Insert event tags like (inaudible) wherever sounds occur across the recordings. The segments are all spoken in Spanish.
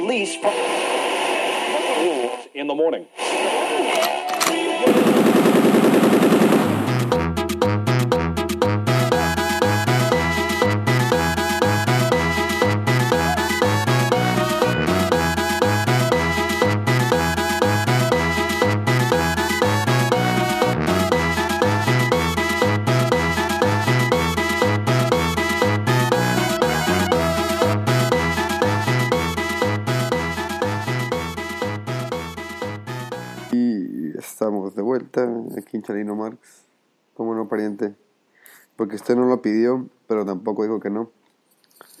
release from in the morning. Chalino Marx. Como no, pariente. Porque usted no lo pidió, pero tampoco dijo que no.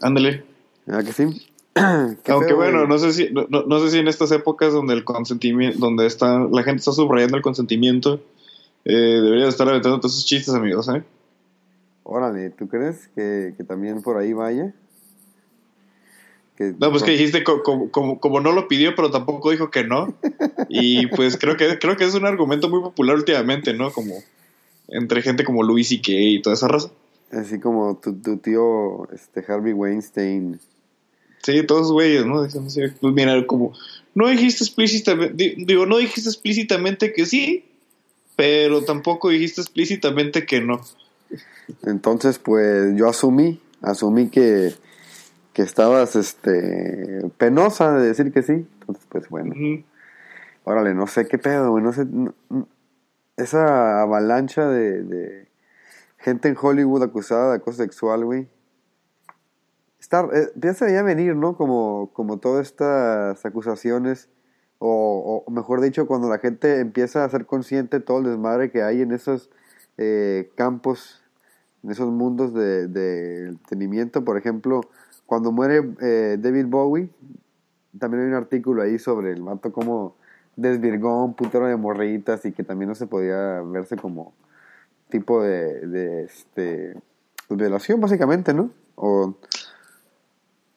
Ándale. ¿Verdad que sí? (clears throat) Aunque feo, bueno, no sé si no- no sé si en estas épocas donde el consentimiento, donde está la gente está subrayando el consentimiento, eh, debería estar aventando todos esos chistes, amigos, ¿eh? Órale, ¿tú crees que, que también por ahí vaya? Que, No, pues que dijiste co- como, como, como no lo pidió, pero tampoco dijo que no. Y pues creo que creo que es un argumento muy popular últimamente, ¿no? Como entre gente como Louis C.K. y toda esa raza. Así como tu, tu tío este, Harvey Weinstein. Sí, todos güeyes, ¿no? Pues mira, como no dijiste explícitamente, di- digo, no dijiste explícitamente que sí, pero tampoco dijiste explícitamente que no. Entonces, pues yo asumí, asumí que, que estabas este, penosa de decir que sí. Entonces, pues bueno. Órale, no sé qué pedo, güey. No sé. no- esa avalancha de, de gente en Hollywood acusada de acoso sexual, güey. Está, eh, ya veía venir, ¿no? Como, como todas estas acusaciones. O, o mejor dicho, cuando la gente empieza a ser consciente de todo el desmadre que hay en esos eh, campos, en esos mundos de, de entretenimiento. Por ejemplo, cuando muere eh, David Bowie, también hay un artículo ahí sobre el mato como desvirgó un putero de morritas y que también no se podía verse como tipo de, de este pues, violación básicamente, ¿no? O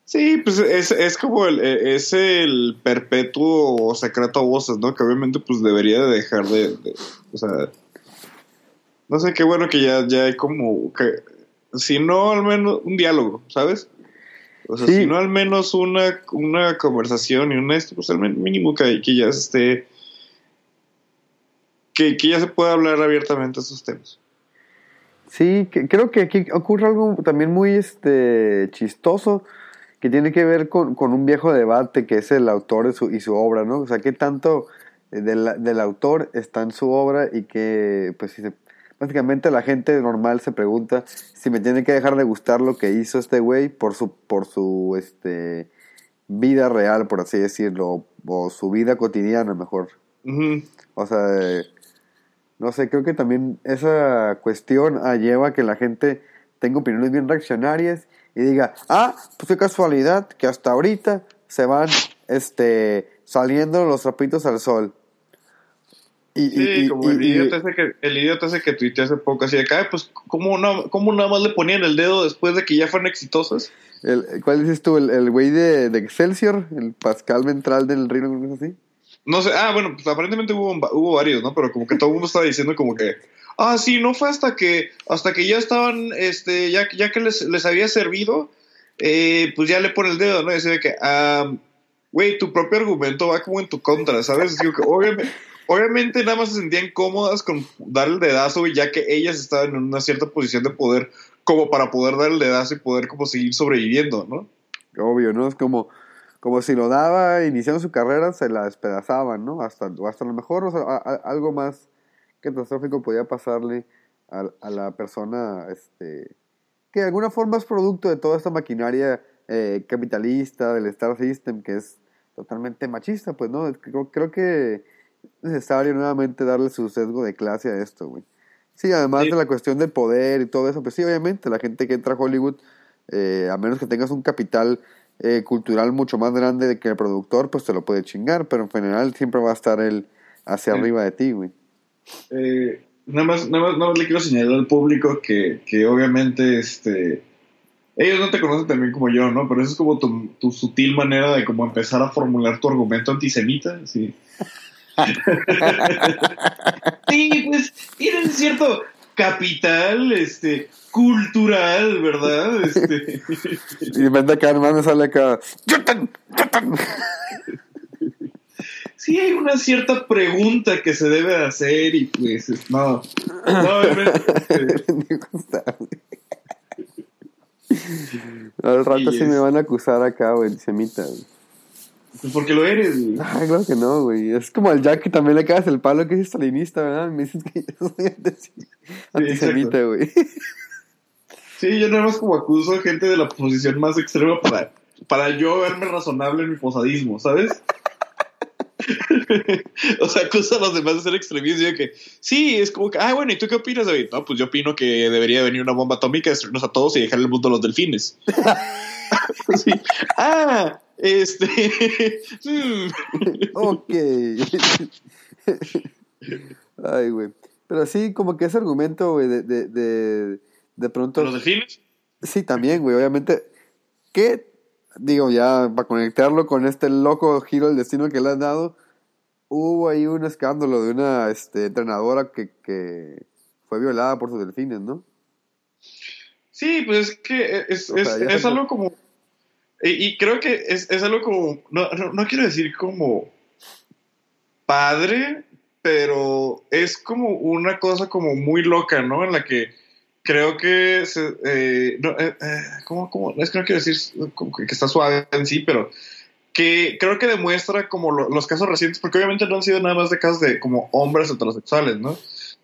Sí, pues es, es como el, eh, es el perpetuo secreto a voces, ¿no? Que obviamente pues debería de dejar de, de- o sea, no sé, qué bueno que ya, ya hay como, que, si no al menos un diálogo, ¿sabes? O sea, Sí. si no al menos una, una conversación y una, esto, pues al mínimo que, que ya se esté, que, que ya se pueda hablar abiertamente de esos temas. Sí, que, creo que aquí ocurre algo también muy este chistoso que tiene que ver con, con un viejo debate que es el autor de su, y su obra, ¿no? O sea, qué tanto eh, del, del autor está en su obra y que, pues, si se- básicamente la gente normal se pregunta si me tiene que dejar de gustar lo que hizo este güey por su, por su, este, vida real, por así decirlo, o, su vida cotidiana, mejor. O sea, no sé, creo que también esa cuestión ah, lleva a que la gente tenga opiniones bien reaccionarias y diga, ah, pues qué casualidad que hasta ahorita se van este, saliendo los trapitos al sol. Y, Sí, y- como el, y- idiota ese que, el idiota ese que tuiteó hace poco, así de que, "Ay, pues, ¿cómo, no, ¿cómo nada más le ponían el dedo después de que ya fueron exitosas? el- ¿Cuál dices tú? ¿El, el güey de, de Excelsior? ¿El Pascal Ventral del Reino? ¿no es así? No sé, ah, bueno, pues aparentemente hubo, hubo varios, ¿no? Pero como que todo el mundo estaba diciendo como que, ah, sí, no fue hasta que, hasta que ya estaban, este, ya, ya que les, les había servido, eh, pues ya le pone el dedo, ¿no? Y así de que, ah, güey, tu propio argumento va como en tu contra, ¿sabes? Digo que obviamente, obviamente nada más se sentían cómodas con dar el dedazo, ya que ellas estaban en una cierta posición de poder, como para poder dar el dedazo y poder como seguir sobreviviendo, ¿no? Obvio, ¿no? Es como, como si lo daba iniciando su carrera, se la despedazaban, ¿no? Hasta, hasta lo mejor, o algo más catastrófico podía pasarle a, a la persona, este, que de alguna forma es producto de toda esta maquinaria eh, capitalista, del Star System, que es totalmente machista, pues, ¿no? Creo, creo que necesario nuevamente darle su sesgo de clase a esto, güey. Sí, además Sí. de la cuestión del poder y todo eso, pues sí, obviamente, la gente que entra a Hollywood, eh, a menos que tengas un capital eh, cultural mucho más grande que el productor, pues te lo puede chingar, pero en general siempre va a estar él hacia Sí. arriba de ti, güey. Eh, nada, más, nada, más, nada más le quiero señalar al público que, que obviamente este, ellos no te conocen tan bien como yo, ¿no? Pero eso es como tu, tu sutil manera de como empezar a formular tu argumento antisemita, sí. (laughs) sí, pues, miren, es cierto. capital, este, cultural, ¿verdad? Este. (laughs) Y en vez de acá, hermano, sale acá. Sí, hay una cierta pregunta que se debe hacer y pues, no. No. (laughs) Al rato Sí, sí es. me van a acusar acá, güey, semita. güey. Pues porque lo eres, güey. Ay, (laughs) claro que no, güey. Es como al Jack que también le cagas el palo que es stalinista, ¿verdad? Me dices que (laughs) yo soy anti- antisemita, güey. Sí, yo nada más como acuso a gente de la posición más extrema para, para yo verme razonable en mi posadismo, ¿sabes? (laughs) o sea, acuso a los demás de ser extremistas y que, sí, es como que, ah, bueno, ¿y tú qué opinas, David? No, pues yo opino que debería venir una bomba atómica, destruirnos a todos y dejar el mundo a los delfines. Sí. Ah, este... (laughs) ok. Ay, güey. Pero sí, como que ese argumento, güey, de, de, de, de pronto... ¿Los delfines? Sí, también, güey, obviamente. ¿Qué? Digo, ya para conectarlo con este loco giro del destino que le han dado, hubo ahí un escándalo de una este, entrenadora que, que fue violada por sus delfines, ¿no? Sí, pues es que es, O sea, es- es algo como... Y, creo que es, es algo como... No, no, no quiero decir como padre, pero es como una cosa como muy loca, ¿no? En la que creo que... Se, eh, no, eh, eh, ¿cómo, cómo? Es que no quiero decir que, está suave en sí, pero que creo que demuestra como lo- los casos recientes, porque obviamente no han sido nada más de casos de como hombres heterosexuales, ¿no?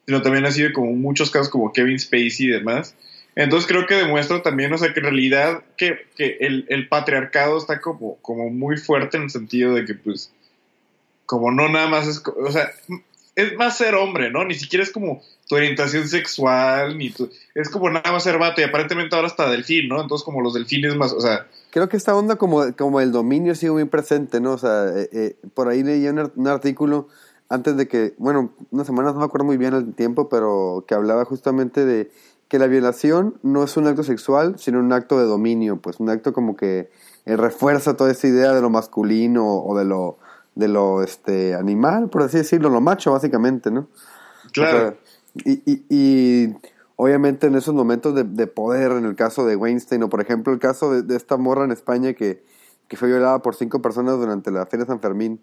Sino también ha sido como muchos casos como Kevin Spacey y demás. Entonces creo que demuestra también, o sea, que en realidad que, que el, el patriarcado está como, como muy fuerte en el sentido de que, pues, como no nada más es, o sea, es más ser hombre, ¿no? Ni siquiera es como tu orientación sexual, ni tu, es como nada más ser vato y aparentemente ahora está delfín, ¿no? Entonces como los delfines más, o sea, Creo que esta onda como, como el dominio sigue muy presente, ¿no? O sea, eh, eh, por ahí leí un, un artículo antes de que, bueno, unas semanas no me acuerdo muy bien el tiempo, pero que hablaba justamente de que la violación no es un acto sexual, sino un acto de dominio, pues un acto como que eh, refuerza toda esa idea de lo masculino o de lo, de lo este, animal, por así decirlo, lo macho básicamente, ¿no? claro. O sea, y, y, y obviamente en esos momentos de, de poder, en el caso de Weinstein, o por ejemplo el caso de, de esta morra en España que, que fue violada por cinco personas durante la Feria de San Fermín,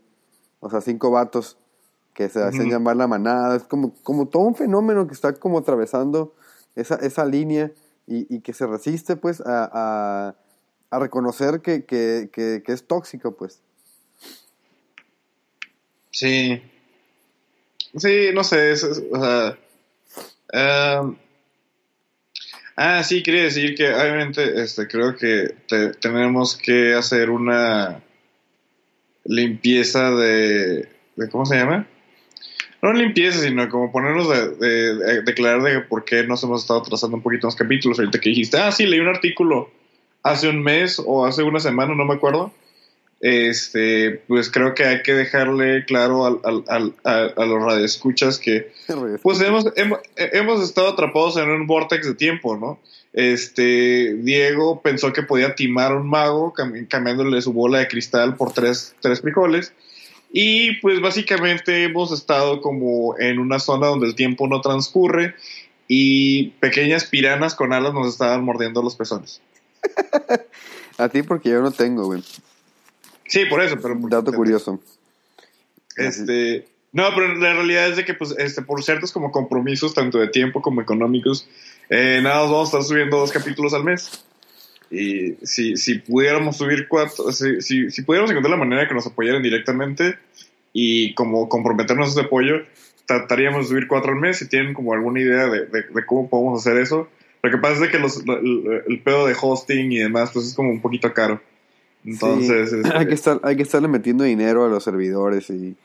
o sea, cinco vatos que se hacen llamar la manada, es como, como todo un fenómeno que está como atravesando esa, esa línea y, y que se resiste pues a, a, reconocer que, que, que, es tóxico pues. Sí. Sí, no sé, es, em, ah, sí, quería decir que obviamente este, creo que te- tenemos que hacer una limpieza de, de... ¿Cómo se llama? No limpieza, sino como ponernos de, de- de- declarar de por qué nos hemos estado trazando un poquito los capítulos. Ahorita que dijiste, ah, sí, leí un artículo hace un mes o hace una semana, no me acuerdo este, pues creo que hay que dejarle claro al, al, al- a, a los radioescuchas que (laughs) pues hemos, hemos, hemos estado atrapados en un vortex de tiempo, ¿no? Este, Diego pensó que podía timar a un mago cam- cambiándole su bola de cristal por tres, tres frijoles. Y pues básicamente hemos estado como en una zona donde el tiempo no transcurre y pequeñas piranas con alas nos estaban mordiendo los pezones. (laughs) A ti porque yo no tengo, güey. Sí, por eso, pero... Dato curioso. Este, no, pero la realidad es de que, pues, este, por ciertos como compromisos, tanto de tiempo como económicos, eh, nada vamos a estar subiendo dos capítulos al mes. Y si, si pudiéramos subir cuatro, si, si, si pudiéramos encontrar la manera de que nos apoyaran directamente y como comprometernos a ese apoyo, trataríamos de subir cuatro al mes. Si tienen como alguna idea de, de- de cómo podemos hacer eso. Lo que pasa es que los, el, el pedo de hosting y demás, pues es como un poquito caro. Entonces, Sí, (laughs) este, hay, que estar, hay que estarle metiendo dinero a los servidores y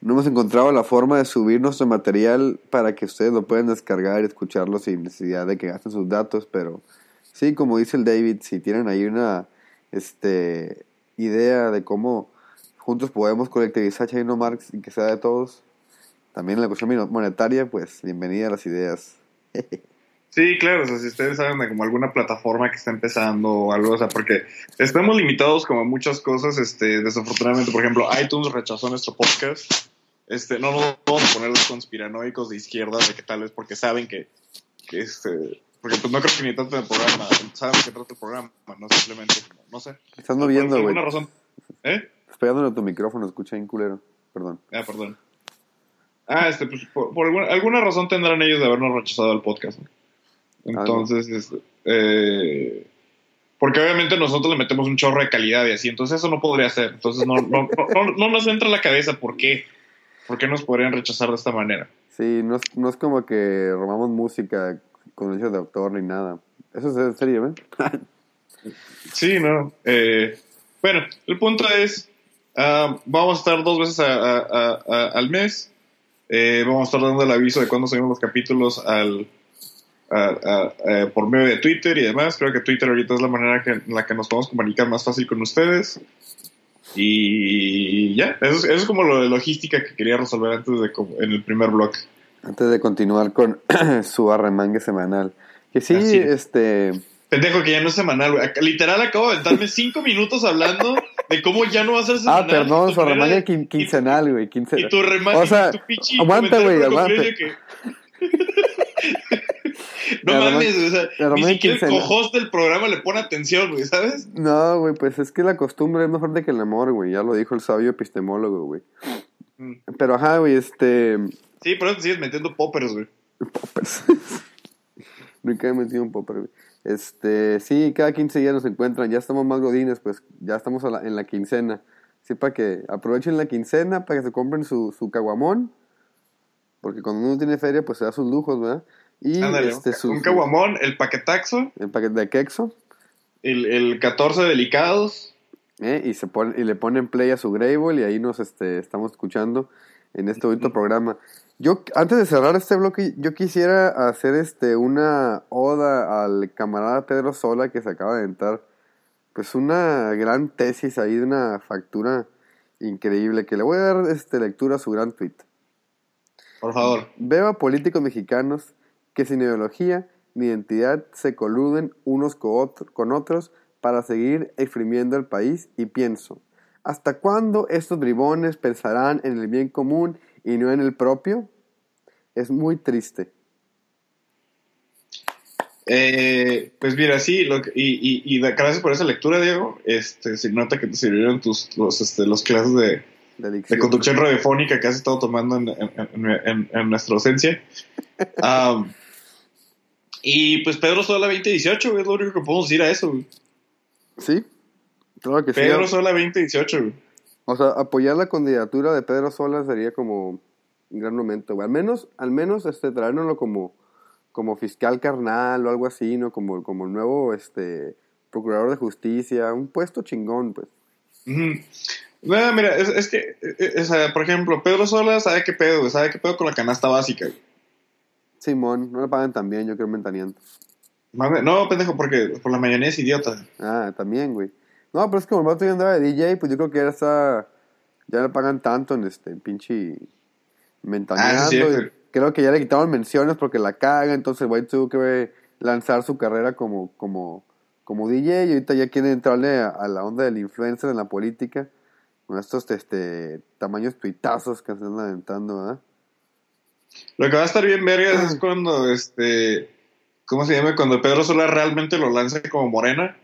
no hemos encontrado la forma de subir nuestro material para que ustedes lo puedan descargar y escucharlo sin necesidad de que gasten sus datos, pero sí, como dice el David, si tienen ahí una este, idea de cómo juntos podemos colectivizar Chino Marx y que sea de todos, también en la cuestión monetaria, pues bienvenida a las ideas. (laughs) Sí, claro, o sea, si ustedes saben de como alguna plataforma que está empezando o algo, o sea, porque estamos limitados como a muchas cosas, este, desafortunadamente, por ejemplo, iTunes rechazó nuestro podcast, este, no nos vamos a poner los conspiranoicos de izquierda, de que tal vez porque saben que que este, porque pues no creo que ni tanto el programa, saben de qué trata el programa, no simplemente, no sé. Estás moviendo, güey. alguna razón. ¿Eh? Estás pegándole a tu micrófono, escucha bien culero. Perdón. Ah, perdón. Ah, este, pues por, por alguna, alguna razón tendrán ellos de habernos rechazado el podcast. ¿no? Entonces, este, eh, porque obviamente nosotros le metemos un chorro de calidad y así, entonces eso no podría ser. Entonces no, no, no, no- no nos entra a la cabeza por qué. ¿Por qué nos podrían rechazar de esta manera? Sí, no es, no es como que robamos música con derechos de autor ni nada. Eso es en serio, ¿eh? (laughs) Sí, no. Eh, bueno, el punto es, ah, vamos a estar dos veces al mes. Eh, vamos a estar dando el aviso de cuándo subimos los capítulos por medio de Twitter y demás. Creo que Twitter ahorita es la manera en la que nos podemos comunicar más fácil con ustedes. Y ya, eso es, como lo de logística que quería resolver antes de en el primer blog. Antes de continuar con (clears throat) su arremangue semanal. Que sí, Así es. este... Pendejo que ya no es semanal, güey. Literal acabo de aventarme cinco minutos hablando de cómo ya no va a ser semanal. Ah, perdón, su arremangue de- quin- quincenal, güey. Y Quincenal. tu remate, O sea, tu pinche aguanta, güey, aguanta. que- (laughs) no mames, güey, o sea, el ni siquiera el cohost del programa le pone atención, güey, ¿sabes? No, güey, pues es que la costumbre es más fuerte que el amor, güey. Ya lo dijo el sabio epistemólogo, güey. Mm. Pero ajá, güey, este... Sí, por eso te sigues metiendo poppers, güey. Poppers. (laughs) Nunca he metido un popper, güey. Este, sí, cada 15 días nos encuentran. Ya estamos más godines, pues ya estamos la- en la quincena. Sí, para que aprovechen la quincena, para que se compren su, su caguamón. Porque cuando uno tiene feria, pues se da sus lujos, ¿verdad? Y Ándale, este, su, un caguamón, el paquetaxo, el paquete de quexo. el, el 14 delicados. ¿eh? Y, se pone, y le ponen play a su Grayball y ahí nos este, estamos escuchando en este bonito programa. Yo, antes de cerrar este bloque, yo quisiera hacer este una oda al camarada Pedro Sola que se acaba de entrar. Pues una gran tesis ahí de una factura increíble que le voy a dar este, lectura a su gran tweet. Por favor. Veo a políticos mexicanos que sin ideología ni identidad se coluden unos con, otro- con otros para seguir exprimiendo el país y pienso, ¿hasta cuándo estos bribones pensarán en el bien común y no en el propio? Es muy triste. Eh, pues mira, sí, lo que- y, y, y gracias por esa lectura, Diego. Este, se nota que te sirvieron tus los, este, los clases de, De conducción radiofónica que has estado tomando en, en- en- nuestra ausencia. (laughs) Y pues Pedro Sola 2018, güey, es lo único que podemos decir a eso, güey. Sí, claro que sí. Pedro Sola 2018, güey. O sea, apoyar la candidatura de Pedro Sola sería como un gran momento, güey. Al menos, al menos este, traérnoslo como, como fiscal carnal o algo así, ¿no? Como, como el nuevo este, procurador de justicia, un puesto chingón, pues. No, mira, es, es que, o sea, por ejemplo, Pedro Sola sabe qué pedo, sabe qué pedo con la canasta básica, güey. Simón, no le pagan tan bien, yo creo. Mame- No, pendejo, porque por la mañana es idiota. Ah, también, güey. No, pero es que como el vato ya andaba de DJ, pues yo creo que ya está, ya le pagan tanto en este pinche ventaneando. Ah, sí, creo que ya le quitaron menciones porque la caga, entonces el güey tuvo que lanzar su carrera como, como, como DJ y ahorita ya quiere entrarle a, a la onda del influencer en la política con estos este, tamaños tuitazos que se están aventando, ¿verdad? Lo que va a estar bien vergas es (clears throat) cuando, este, ¿cómo se llama? Cuando Pedro Sola realmente lo lance como morena.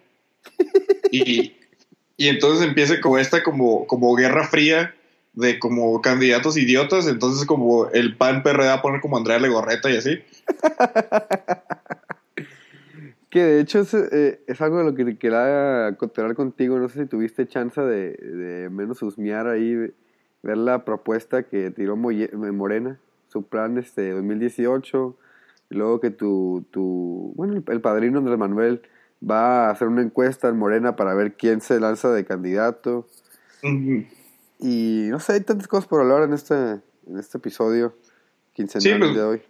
(laughs) Y, entonces empiece como esta como, como guerra fría de como candidatos idiotas. Entonces como el PAN PRD va a poner como Andrea Legorreta y así. (laughs) Que de hecho es, eh, es algo de lo que quería cotear contigo. No sé si tuviste chance de, menos husmear ahí, ver la propuesta que tiró Moye- Morena, su plan este 2018. Y luego que tu, tu bueno, el padrino Andrés Manuel va a hacer una encuesta en Morena para ver quién se lanza de candidato. Y no sé, hay tantas cosas por hablar en este, en este episodio quincenal Sí, pues, de hoy.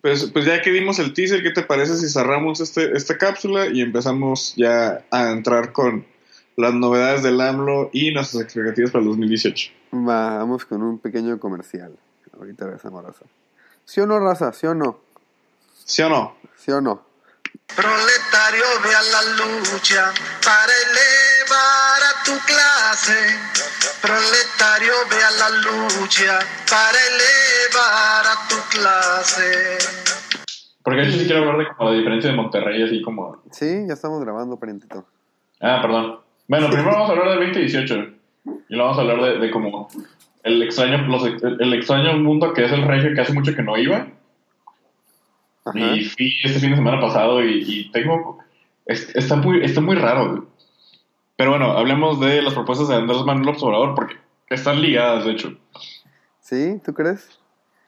Pues, pues ya que dimos el teaser, ¿qué te parece si cerramos este, esta cápsula y empezamos ya a entrar con las novedades del AMLO y nuestras expectativas para el 2018? Va, vamos con un pequeño comercial. Ahorita regresamos, raza. ¿Sí o no, raza? ¿Sí o no? ¿Sí o no? ¿Sí o no? Proletario, ve a la lucha para elevar a tu clase. Proletario, ve a la lucha para elevar a tu clase. Porque yo sí quiero hablar de como la diferencia de Monterrey, así como... Sí, ya estamos grabando, parientito. Ah, perdón. Bueno, primero vamos a hablar del 2018. Y luego vamos a hablar de, de como el extraño, los, el extraño mundo que es el regio que hace mucho que no iba. Ajá. Y fui este fin de semana pasado y, y tengo... es- está, muy, está muy raro, güey. Pero bueno, hablemos de las propuestas de Andrés Manuel López Obrador porque están ligadas, de hecho. ¿Sí? ¿Tú crees?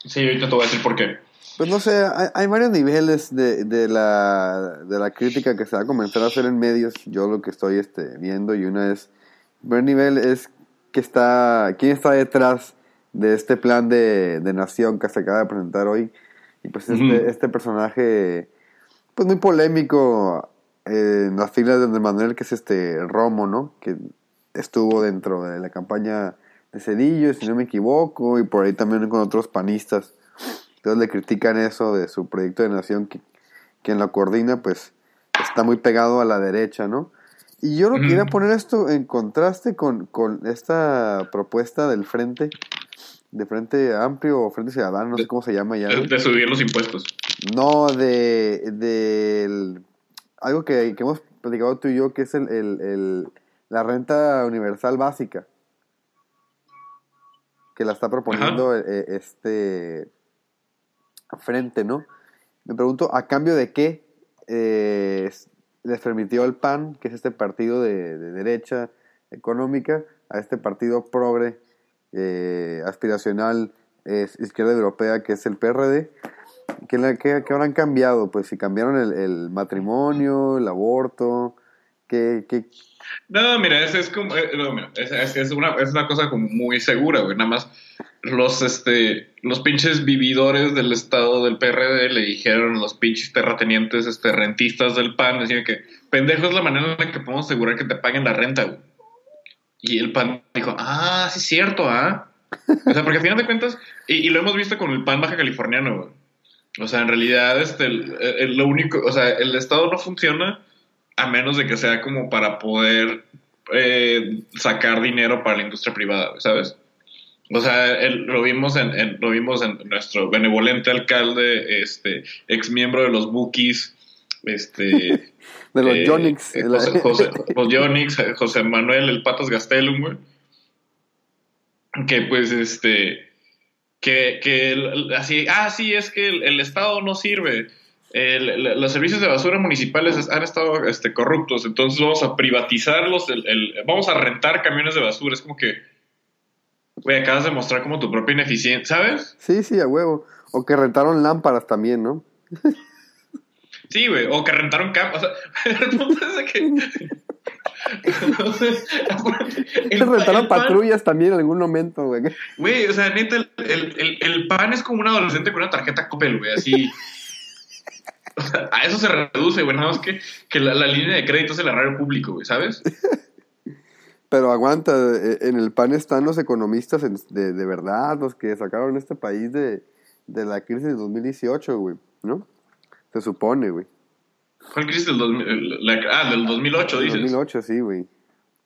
Sí, ahorita te voy a decir por qué. Pues no sé, hay, hay varios niveles de, de, la, de la crítica que se va a comenzar a hacer en medios. Yo lo que estoy este, viendo y una es, el primer nivel es que está, quién está detrás de este plan de, de nación que se acaba de presentar hoy. Y pues este, este personaje, pues muy polémico eh, en las filas de Andrés Manuel, que es este Romo, ¿no? Que estuvo dentro de la campaña de Cedillo, si no me equivoco, y por ahí también con otros panistas. Entonces le critican eso de su proyecto de nación, que quien lo coordina, pues está muy pegado a la derecha, ¿no? Y yo lo Ujú. quería poner esto en contraste con, con esta propuesta del Frente, de Frente Amplio o Frente Ciudadano, no sé De- cómo se llama ya. De, de subir los impuestos. No, de, del- algo que, que hemos platicado tú y yo, que es el, el- el- la renta universal básica, que la está proponiendo eh, este frente, ¿no? Me pregunto, ¿a cambio de qué eh, es- les permitió el PAN, que es este partido de, de derecha económica, a este partido progre, eh, aspiracional, izquierda europea, que es el PRD? ¿Qué, qué- qué habrán cambiado? Pues si cambiaron el, el matrimonio, el aborto, ¿qué, qué, No, mira, es, es como. eh, no, mira, es, es- una, es una cosa como muy segura, güey. Nada más los, este, los pinches vividores del estado del PRD le dijeron los pinches terratenientes este, rentistas del PAN, decían que pendejo es la manera en la que podemos asegurar que te paguen la renta, güey. Y el PAN dijo, ah, sí es cierto, ¿ah? O sea, porque al final de cuentas, y, lo hemos visto con el PAN baja californiano, güey. O sea, en realidad, este, el- lo único, o sea, el Estado no funciona a menos de que sea como para poder eh, sacar dinero para la industria privada, ¿sabes? O sea, el- lo vimos en, en- lo vimos en nuestro benevolente alcalde, este, ex miembro de los Bookies, este, (laughs) de los eh, Yonix? eh, José, (laughs) José- Yonix, eh, José Manuel el Patas Gastelum, güey. Que pues este. Que, que el- así, ah, sí, es que el, el Estado no sirve. El- los servicios de basura municipales es- han estado este, corruptos, entonces vamos a privatizarlos, vamos a rentar camiones de basura. Es como que, güey, acabas de mostrar como tu propia ineficiencia, ¿sabes? Sí, sí, a huevo. O que rentaron lámparas también, ¿no? (laughs) Sí, güey, o que rentaron campos. O sea, (laughs) el punto es de que. (laughs) El- rentaron el pan- patrullas también en algún momento, güey. Güey, o sea, neta, el, el, el, el pan es como un adolescente con una tarjeta Coppel, güey, así. (laughs) O sea, a eso se reduce, güey, nada más que, que la, la línea de crédito es el erario público, güey, ¿sabes? Pero aguanta, eh, en el PAN están los economistas en- de, de verdad, los que sacaron este país de, de la crisis de 2018, güey, ¿no? Se supone, güey. ¿Cuál crisis del 2000? la- ah, del 2008, dices. 2008, sí, güey.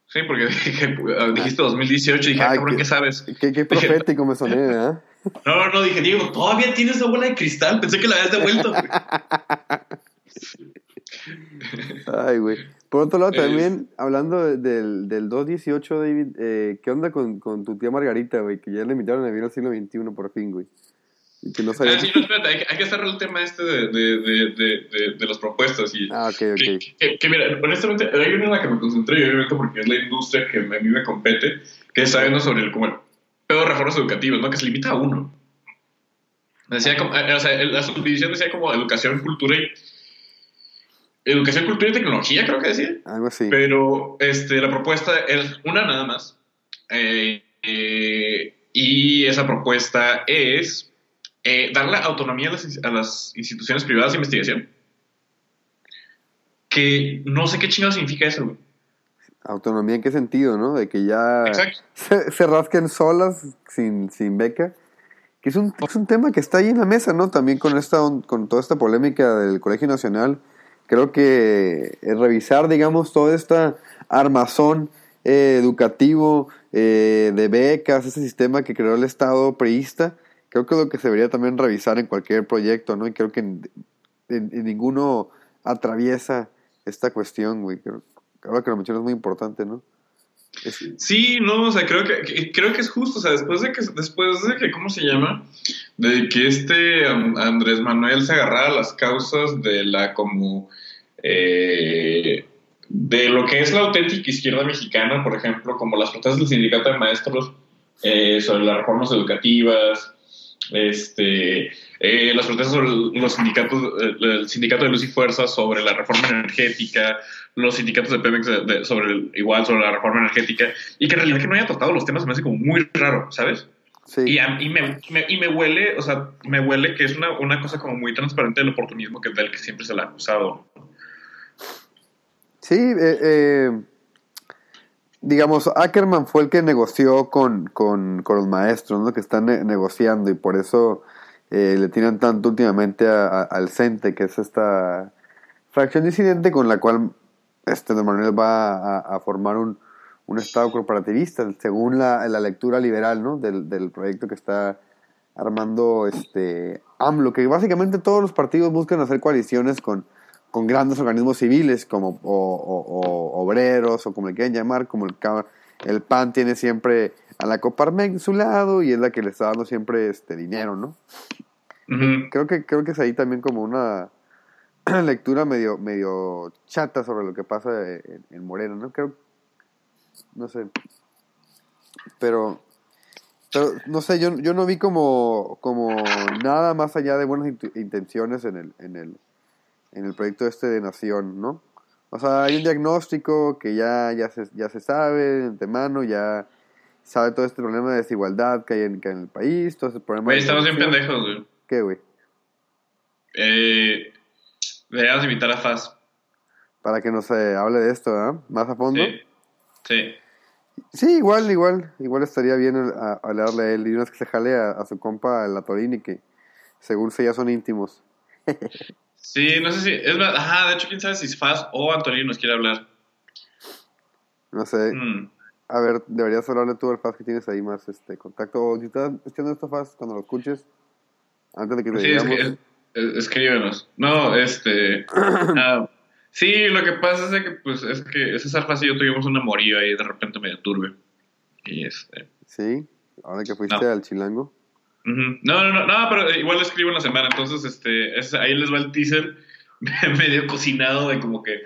Sí, porque dije, dijiste 2018 y dije, ah, cabrón, qué- ¿qué sabes? Qué, qué profético me soné, ¿eh? (laughs) No, no, dije, Diego, todavía tienes esa bola de cristal, pensé que la habías devuelto, güey. (laughs) Ay, güey. Por otro lado, también, hablando de- del, del 218, David, eh, ¿qué onda con, con tu tía Margarita, güey? Que ya le invitaron a vivir al siglo XXI por fin, güey. Que no sabía... Ah, sí, no, espérate, hay, que- hay que cerrar el tema este de, de, de, de, las propuestas y... Ah, ok, ok. que- que mira, honestamente, hay una en la que me concentré, obviamente porque es la industria que a mí me compete, que es sabiendo sobre el, como el pedo de reformas educativas, ¿no? Que se limita a uno. Decía como, eh, o sea, la subdivisión decía como educación, cultura y... Educación, cultura y tecnología, creo que decía. Algo así. Pero este, la propuesta es una nada más. Eh, eh, y esa propuesta es eh, darle autonomía a las, a las instituciones privadas de investigación. Que no sé qué chingado significa eso, güey. Autonomía en qué sentido, ¿no? De que ya se rasquen solas sin, sin beca. Que es un, es un tema que está ahí en la mesa, ¿no? También con, esta, con toda esta polémica del Colegio Nacional. Creo que eh, revisar, digamos, toda esta armazón eh, educativo eh, de becas, ese sistema que creó el Estado priista, creo que es lo que se debería también revisar en cualquier proyecto, ¿no? Y creo que y ninguno atraviesa esta cuestión, güey. Ahora que lo mencionas es muy importante, ¿no? Sí, no, o sea, creo que, creo que es justo, o sea, después de que, después de que, ¿cómo se llama? De que este um, Andrés Manuel se agarrara las causas de la como, eh, de lo que es la auténtica izquierda mexicana, por ejemplo, como las protestas del sindicato de maestros eh, sobre las reformas educativas, este, eh, las protestas sobre los sindicatos, eh, el sindicato de luz y fuerza sobre la reforma energética, los sindicatos de Pemex de- de- sobre el- igual sobre la reforma energética y que en realidad que no haya tratado los temas me hace como muy raro, ¿sabes? sí. Y, a- y me, me- y me huele, o sea, me huele que es una, una cosa como muy transparente del oportunismo que del que siempre se le ha acusado. Sí, eh, eh, digamos, Ackerman fue el que negoció con, con, con los maestros, ¿no? Que están ne- negociando y por eso eh, le tiran tanto últimamente a- al CENTE, que es esta fracción disidente con la cual este Don Manuel va a, a formar un, un Estado corporativista, según la, la lectura liberal, ¿no? Del, del proyecto que está armando este AMLO, que básicamente todos los partidos buscan hacer coaliciones con, con grandes organismos civiles como o, o- o obreros o como le quieran llamar, como el, el PAN tiene siempre a la Coparmex su lado y es la que le está dando siempre este dinero, ¿no? Creo que creo que es ahí también como una (clears throat) lectura medio medio chata sobre lo que pasa en, en Morena, ¿no? Creo no sé. Pero pero no sé, yo, yo no vi como, como nada más allá de buenas int- intenciones en el, en el, en el proyecto este de Nación, ¿no? O sea, hay un diagnóstico que ya, ya, se, ya se sabe de antemano, ya sabe todo este problema de desigualdad que hay en, que hay en el país, todo ese problema Güey, estamos bien pendejos, güey. ¿Qué, güey? Eh, deberíamos invitar a Faz. Para que nos eh, hable de esto, ¿ah? Más a fondo. Sí. Sí. Sí, igual, igual, igual estaría bien a- hablarle a él y una vez que se jale a, a su compa, la Torini, que según se ya son íntimos. (laughs) Sí, no sé si. Es verdad. Ajá, de hecho, quién sabe si Faz o Antonio nos quiere hablar. No sé, Mm. a ver, deberías hablarle tú al Faz que tienes ahí más este contacto. O si estás escuchando esto, Faz, cuando lo escuches, antes de que te Sí, es digamos. que, es- escríbenos. No, este. (clears throat) ah, sí, lo que pasa es de que, pues, es que César Faz y yo tuvimos un amorío ahí de repente medio turbio. Y este. Sí, ahora que fuiste No. al chilango. No, no, no, no, pero igual lo escribo en la semana. Entonces, este, es- ahí les va el teaser (laughs) medio cocinado de como que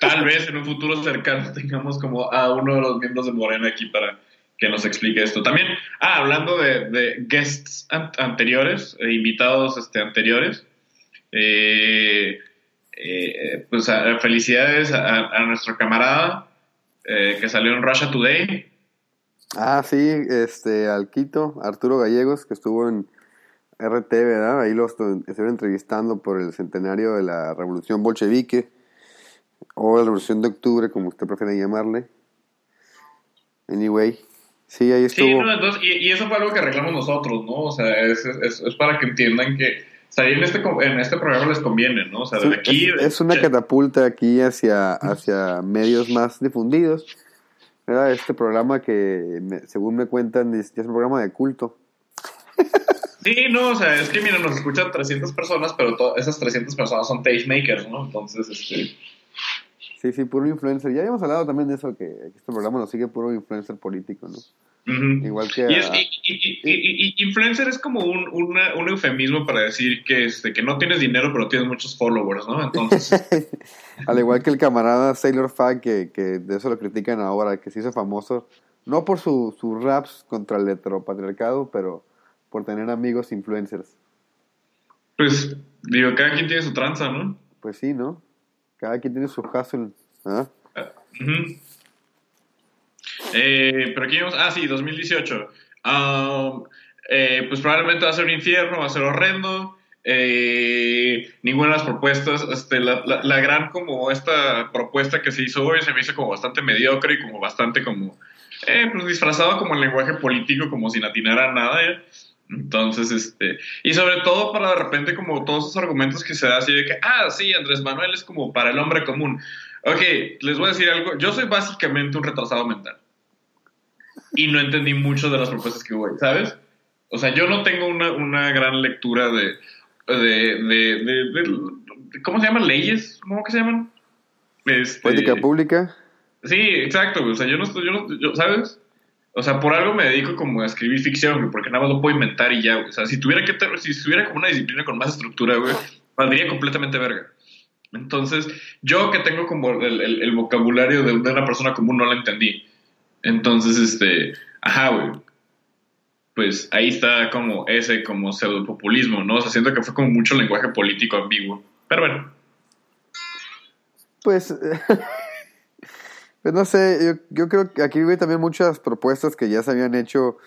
tal vez en un futuro cercano (laughs) tengamos como a uno de los miembros de Morena aquí para que nos explique esto. También, ah, hablando de, guests an- anteriores, eh, invitados este, anteriores, eh, eh, pues felicidades a, a nuestro camarada que salió en Russia Today. Ah, sí, este, al Quito, Arturo Gallegos, que estuvo en RT, ¿verdad? Ahí lo estu- estuvieron entrevistando por el centenario de la Revolución Bolchevique, o la Revolución de Octubre, como usted prefiere llamarle. Anyway, sí, ahí estuvo. Sí, no, entonces, y, y eso fue algo que arreglamos nosotros, ¿no? O sea, es, es, es para que entiendan que salir en este, en este programa les conviene, ¿no? O sea, de aquí... es- es una catapulta aquí hacia, hacia medios más difundidos. ¿Verdad? Este programa que, me- según me cuentan, es, es un programa de culto. Sí, no, o sea, es que, mira, nos escuchan 300 personas, pero esas 300 personas son tastemakers, ¿no? Entonces, este... Sí, sí, puro influencer. Ya habíamos hablado también de eso, que este programa lo sigue puro influencer político, ¿no? Ujú. Igual que... Y, es, a- y, y- y- influencer es como un, una- un eufemismo para decir que, este, que no tienes dinero, pero tienes muchos followers, ¿no? Entonces, (laughs) Al igual que el camarada Sailor Fag, que, que de eso lo critican ahora, que se hizo famoso, no por su- sus raps contra el heteropatriarcado, pero por tener amigos influencers. pues, digo, cada quien tiene su tranza, ¿no? Pues sí, ¿no? Cada quien tiene su hustle. ¿ah? Ujú. Eh, pero aquí vamos, ah, sí, 2018. Um, eh, pues probablemente va a ser un infierno, va a ser horrendo. Eh, ninguna de las propuestas, este, la, la- la gran como esta propuesta que se hizo hoy se me hizo como bastante mediocre y como bastante como, eh, pues disfrazado como el lenguaje político, como sin atinar a nada. Entonces, este, y sobre todo para de repente como todos esos argumentos que se da así de que, ah, sí, Andrés Manuel es como para el hombre común. Ok, les voy a decir algo. Yo soy básicamente un retrasado mental. Y no entendí mucho de las propuestas que hubo, ahí, ¿sabes? O sea, yo no tengo una, una gran lectura de, de, de, de, de- ¿cómo se llaman? ¿Leyes? ¿Cómo que se llaman? Este, Política pública. Sí, exacto. O sea, yo no estoy, yo no, yo- ¿sabes? O sea, por algo me dedico como a escribir ficción, porque nada más lo puedo inventar y ya, güey. O sea, si tuviera que, si estuviera como una disciplina con más estructura, güey, valdría completamente verga. Entonces, yo que tengo como el, el- el vocabulario de una persona común no la entendí. Entonces, este, ajá. Pues ahí está como ese como pseudopopulismo, ¿no? O sea, siento que fue como mucho lenguaje político ambiguo. Pero bueno. Pues, (laughs) pues no sé, yo, yo creo que aquí hay también muchas propuestas que ya se habían hecho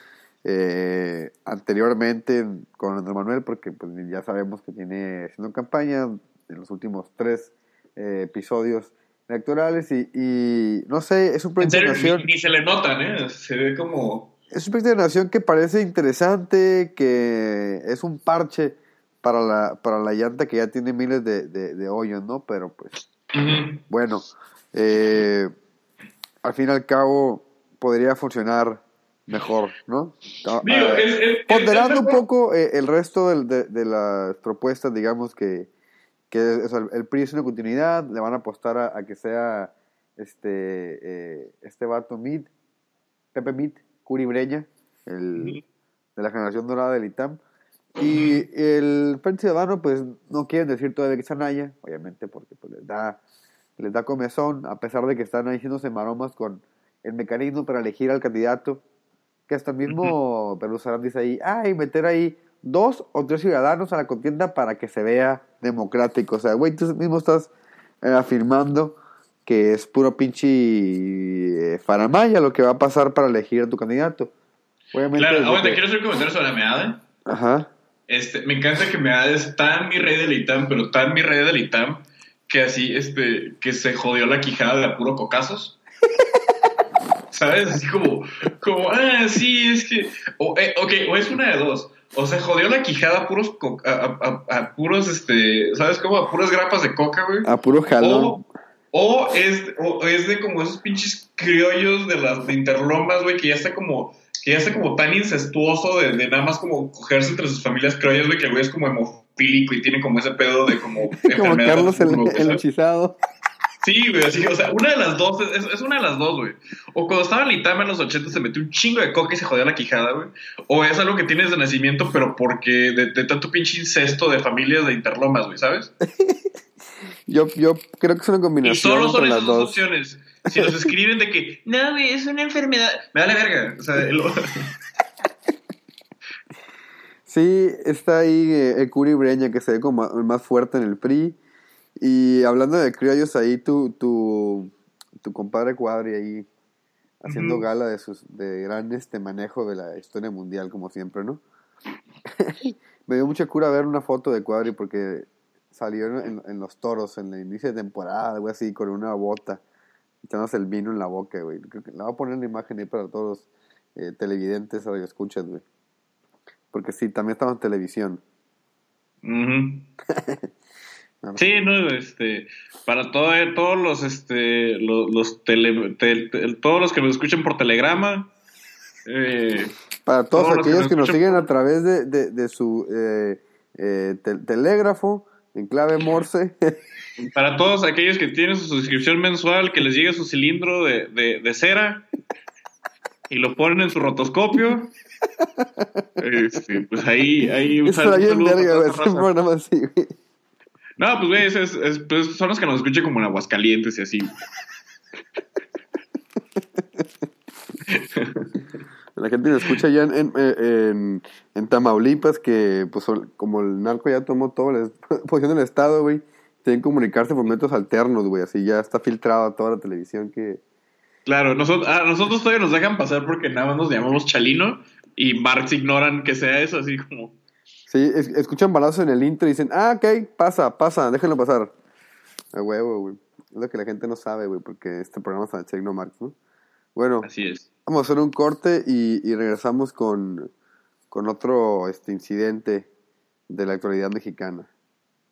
eh, anteriormente con Andrés Manuel, porque pues, ya sabemos que tiene haciendo campaña en los últimos tres eh, episodios electorales y, y no sé, es un proyecto de nación. ni, ni se le notan, ¿eh? Se ve como... Es un proyecto de nación que parece interesante, que es un parche para la, para la llanta que ya tiene miles de, de, de hoyos, ¿no? Pero pues, bueno, eh, al fin y al cabo podría funcionar mejor, ¿no? Digo, es- es- ponderando es un poco eh, el resto de, de las propuestas, digamos que, que o sea, el PRI es una continuidad, le van a apostar a, a que sea este eh, este vato Mid, Pepe Mid, Curi Breña, el, de la generación dorada del ITAM. Y el Frente Ciudadano, pues no quieren decir todavía que es Anaya, obviamente, porque pues, les da les da comezón, a pesar de que están ahí haciéndose maromas con el mecanismo para elegir al candidato, que hasta el mismo Peruzarán dice ahí, ay, meter ahí dos o tres ciudadanos a la contienda para que se vea democrático. O sea, güey, tú mismo estás eh, afirmando que es puro pinche eh, faramaya lo que va a pasar para elegir a tu candidato. Obviamente, Claro, aguanta, que- quiero hacer un comentario sobre la meada. Ajá. Este, me encanta que Meade es tan mi rey del ITAM, pero tan mi rey del ITAM, que así, este, que se jodió la quijada de a puro cocazos. (laughs) ¿Sabes? Así como, como, ah, sí, es que, o, eh, ok, o es una de dos. O se jodió la quijada a puros, co- a, a- a- a puros, este, ¿sabes cómo? A puras grapas de coca, güey. A puro jalón. O, o es, o es de como esos pinches criollos de las de interlomas, güey, que ya está como, que ya está como tan incestuoso de, de nada más como cogerse entre sus familias criollas, güey, que el güey es como hemofílico y tiene como ese pedo de como (laughs) Como Carlos el, hechizado. Sí, güey, así, o sea, una de las dos, es, es una de las dos, güey. O cuando estaba en Litama en los 80 se metió un chingo de coca y se jodió la quijada, güey. O es algo que tienes de nacimiento, pero porque de, de tanto pinche incesto de familias de interlomas, güey, ¿sabes? (laughs) Yo, yo creo que es una Y combinación solo son entre las esas dos opciones. Si nos (laughs) escriben de que, no, güey, es una enfermedad, me vale verga. O sea, el- (laughs) Sí, está ahí eh, el Curi Breña que se ve como el más fuerte en el PRI. Y hablando de criollos, ahí tu, tu, tu compadre Cuadri ahí haciendo gala de sus de gran este manejo de la historia mundial, como siempre, ¿no? (laughs) Me dio mucha cura ver una foto de Cuadri porque salió en, en los toros en el inicio de temporada, algo así, con una bota, echándose el vino en la boca, güey. Creo que la voy a poner en la imagen ahí para todos los eh, televidentes o escuchas, güey. Porque sí, también estamos en televisión. No (laughs) Sí, no, este, para todo, todos los, este, los, los tele- te- te- todos los que nos escuchen por telegrama, eh, Para todos Todos los que aquellos nos que nos siguen por- a través de, de, de su eh, eh, tel- telégrafo en clave Morse. (laughs) para todos aquellos que tienen su suscripción mensual, que les llegue su cilindro de, de, de cera y lo ponen en su rotoscopio. (laughs) Este, pues ahí, ahí Eso un verga, toda güey. (laughs) No, pues güey, es- es- es- pues, son los que nos escuchan como en Aguascalientes y así. (laughs) La gente nos escucha ya en, en, en- en Tamaulipas, que pues como el narco ya tomó toda la posición del Estado, güey, tienen que comunicarse por métodos alternos, güey. Así ya está filtrado a toda la televisión que... Claro, nosotros, a nosotros todavía nos dejan pasar porque nada más nos llamamos Chalino y Marx ignoran que sea eso, así como... Sí, es- escuchan balazos en el intro y dicen, ah, ok, pasa, pasa, déjenlo pasar. A huevo, güey. Es lo que la gente no sabe, güey, porque este programa es de Chegno Marx, ¿no? Bueno, Así es. vamos a hacer un corte y, y regresamos con, con otro este, incidente de la actualidad mexicana.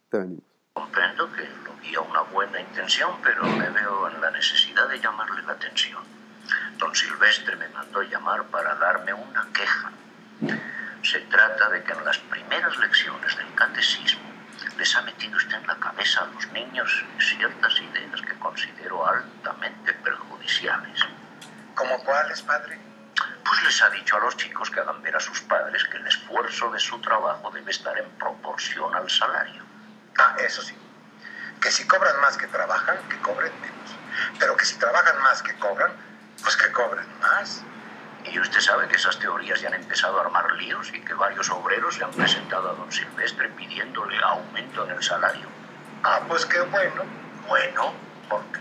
Te venimos. Comprendo que lo guía una buena intención, pero me veo en la necesidad de llamarle la atención. Don Silvestre me mandó llamar para darme una queja. Se trata de que en las primeras lecciones del catecismo les ha metido usted en la cabeza a los niños ciertas ideas que considero altamente perjudiciales. ¿Como cuáles, padre? Pues les ha dicho a los chicos que hagan ver a sus padres que el esfuerzo de su trabajo debe estar en proporción al salario. Ah, eso sí. Que si cobran más que trabajan, que cobren menos. Pero que si trabajan más que cobran, pues que cobren más. Y usted sabe que esas teorías ya han empezado a armar líos y que varios obreros le han presentado a don Silvestre pidiéndole aumento en el salario. Ah, pues qué bueno. Bueno, ¿por qué?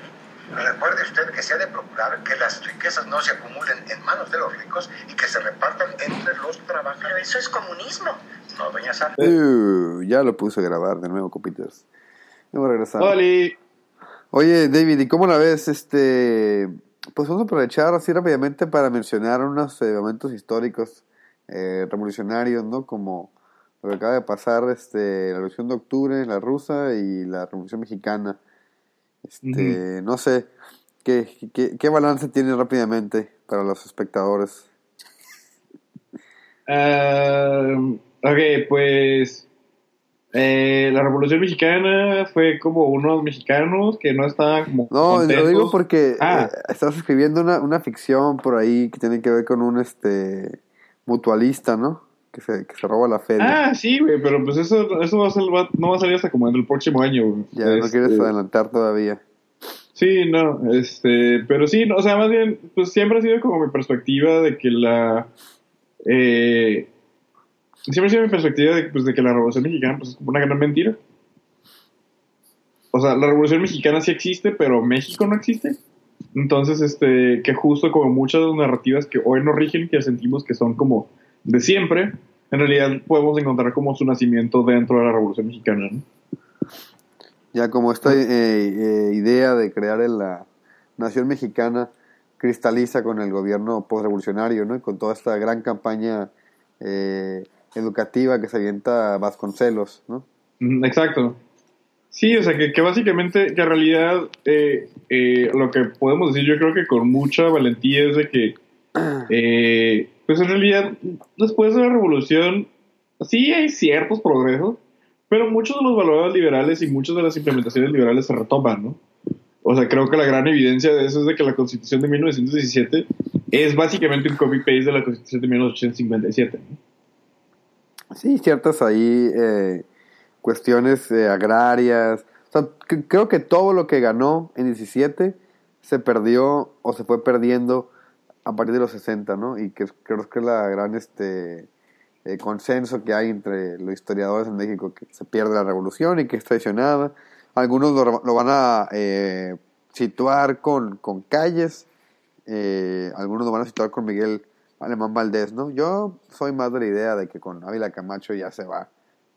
Recuerde usted que se ha de procurar que las riquezas no se acumulen en manos de los ricos y que se repartan entre los Pero trabajadores. eso es comunismo. No, doña Sara. Uh, ya lo puse a grabar de nuevo, copitas. Hemos regresado. Oye, David, ¿y cómo la ves? Este, pues vamos a aprovechar así rápidamente para mencionar unos eh, momentos históricos eh, revolucionarios, ¿no? Como lo que acaba de pasar, este, la Revolución de Octubre, la rusa y la Revolución Mexicana. Este, no sé, ¿qué, qué, qué balance tiene rápidamente para los espectadores? (laughs) Ah, ok, pues eh, la Revolución Mexicana fue como unos mexicanos que no estaban como No, lo contentos. digo porque Ah. eh, estás escribiendo una, una ficción por ahí que tiene que ver con un este mutualista, ¿no? Que se, que se roba la feria. Ah, sí, güey, pero pues eso, eso va a ser- va- no va a salir hasta como en el próximo año. güey. ya no Este, quieres adelantar todavía. Sí, no, este, pero sí, no, o sea, más bien, pues siempre ha sido como mi perspectiva de que la, eh, siempre ha sido mi perspectiva de, pues, de que la Revolución Mexicana, pues es como una gran mentira. O sea, la Revolución Mexicana sí existe, pero México no existe. Entonces, este, que justo como muchas de las narrativas que hoy nos rigen, que sentimos que son como de siempre, en realidad podemos encontrar como su nacimiento dentro de la Revolución Mexicana, ¿no? Ya como esta eh, eh, idea de crear el- la nación mexicana cristaliza con el gobierno postrevolucionario, ¿no? Y con toda esta gran campaña eh, educativa que se avienta Vasconcelos, ¿no? Mm, Exacto. Sí, o sea, que, que básicamente, que en realidad eh, eh, lo que podemos decir yo creo que con mucha valentía es de que, (clears throat) eh, pues en realidad, después de la revolución, sí hay ciertos progresos, pero muchos de los valores liberales y muchas de las implementaciones liberales se retoman, ¿no? O sea, creo que la gran evidencia de eso es de que la constitución de 1917 es básicamente un copy-paste de la constitución de 1857. ¿no? Sí, ciertas ahí eh, cuestiones eh, agrarias. O sea, creo que todo lo que ganó en 17 se perdió o se fue perdiendo a partir de los 60, ¿no? Y que creo que es la gran este eh, consenso que hay entre los historiadores en México, que se pierde la revolución y que es traicionada. Algunos lo, lo van a situar con, con calles, algunos lo van a situar con Miguel Alemán Valdés, ¿no? Yo soy más de la idea de que con Ávila Camacho ya se va,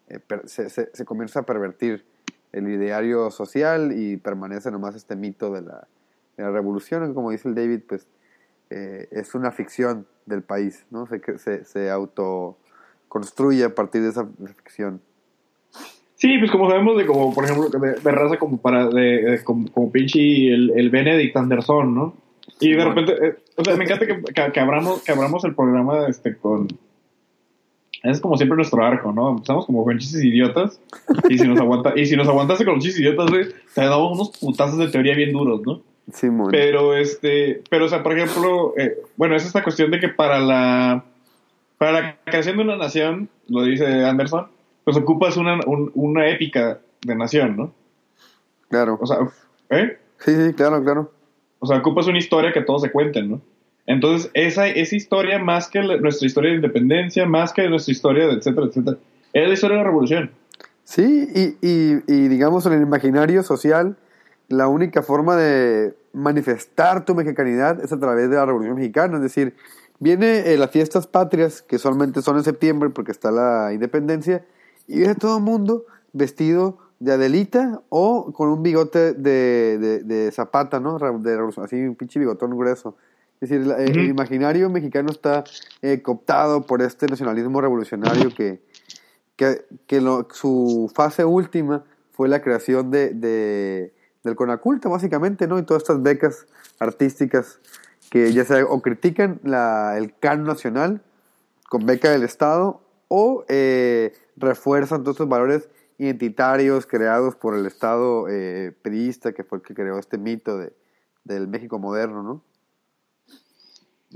eh, se, comienza a pervertir el ideario social y permanece nomás este mito de la, revolución, como dice el David, pues eh, es una ficción del país, ¿no? Se, se, se autoconstruye a partir de esa ficción. Sí, pues como sabemos de como, por ejemplo, de, de raza como para, de, de- como pinche el, el Benedict Anderson, ¿no? Y de repente, eh, o sea, me encanta que, que, que abramos, que abramos el programa este con... Es como siempre nuestro arco, ¿no? Empezamos como con chistes idiotas y si nos aguanta y si nos aguantaste con los chistes idiotas, güey, te damos unos putazos de teoría bien duros, ¿no? Simón. Pero este, pero o sea, por ejemplo, eh, bueno, es esta cuestión de que para la para la creación de una nación, lo dice Anderson, pues ocupas una, un- una épica de nación, ¿no? Claro. O sea, ¿eh? Sí, sí, claro, claro. O sea, ocupas una historia que todos se cuenten, ¿no? Entonces, esa, esa historia, más que nuestra historia de independencia, más que nuestra historia de etcétera, etcétera, es la historia de la revolución. Sí, y, y, digamos en el imaginario social, la única forma de manifestar tu mexicanidad es a través de la Revolución Mexicana. Es decir, viene eh, las fiestas patrias, que solamente son en septiembre porque está la independencia, y viene todo el mundo vestido de Adelita o con un bigote de, de, de zapata, ¿no? De así un pinche bigotón grueso. Es decir, el imaginario mexicano está eh, cooptado por este nacionalismo revolucionario que, que, que lo- su fase última fue la creación de, de- del Conaculta, básicamente, ¿no? Y todas estas becas artísticas que ya sea o critican la, el canon nacional con beca del Estado o eh, refuerzan todos estos valores identitarios creados por el Estado eh, priista, que fue el que creó este mito de, del México moderno, ¿no?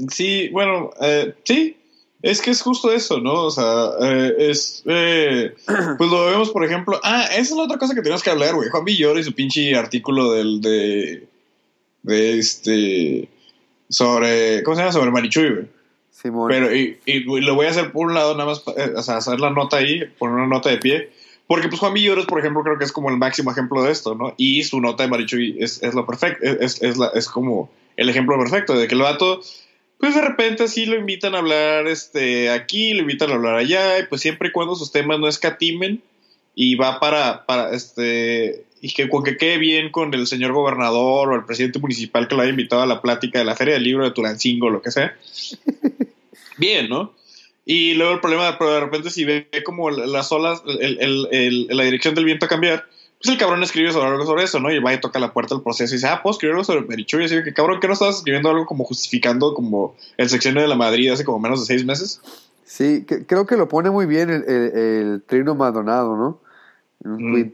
Sí, bueno, eh, sí, es que es justo eso, ¿no? O sea, eh, es. eh, pues lo vemos, por ejemplo. Ah, esa es la otra cosa que tenemos que hablar, güey. Juan Villoro y su pinche artículo del. de. de este. sobre. ¿Cómo se llama? Sobre Marichuy, güey. Simón. Pero, y, y lo voy a hacer por un lado, nada más, eh, o sea, hacer la nota ahí, poner una nota de pie. Porque, pues, Juan Villoro, por ejemplo, creo que es como el máximo ejemplo de esto, ¿no? Y su nota de Marichuy es, es lo perfecto, es, es, la- es como el ejemplo perfecto, de que el vato, pues, de repente sí lo invitan a hablar este, aquí, lo invitan a hablar allá, y pues siempre y cuando sus temas no escatimen, y va para, para este, y que, con que quede bien con el señor gobernador o el presidente municipal que lo haya invitado a la plática de la Feria del Libro de Tulancingo, lo que sea (laughs) bien, ¿no? Y luego el problema, pero de repente si ve como las olas, el- el- el- la dirección del viento a cambiar, pues el cabrón escribe sobre algo sobre eso, ¿no? Y va y toca la puerta del proceso y dice, ah, puedo escribir algo sobre Perichuy. Y así que, cabrón, ¿qué no estabas escribiendo algo como justificando como el sexenio de la Madrid hace como menos de seis meses? Sí, que- creo que lo pone muy bien el, el, el Trino Maldonado, ¿no? En un Mm. tweet.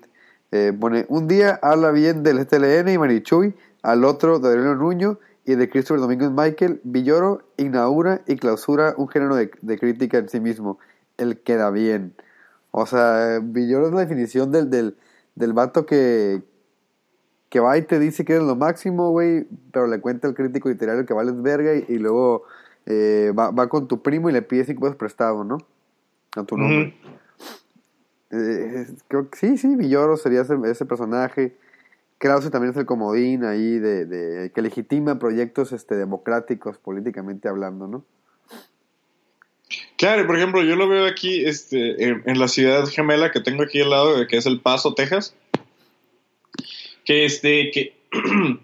Eh, pone, un día habla bien del STLN y Marichuy, al otro de Aurelio Nuño y de Christopher Domínguez Michael, Villoro inaugura y clausura un género de, de crítica en sí mismo, el queda bien. O sea, Villoro es la definición del, del, del vato que, que va y te dice que eres lo máximo, güey, pero le cuenta al crítico literario que vales verga y, y luego eh, va, va con tu primo y le pide cinco pesos prestado, ¿no? A tu nombre. Eh, es- creo que sí, sí, Villoro sería ese, ese personaje. Krause también es el comodín ahí de, de- que legitima proyectos este, democráticos políticamente hablando, ¿no? Claro, por ejemplo, yo lo veo aquí este, en, en la ciudad gemela que tengo aquí al lado, que es El Paso, Texas. Que este, que, (clears throat)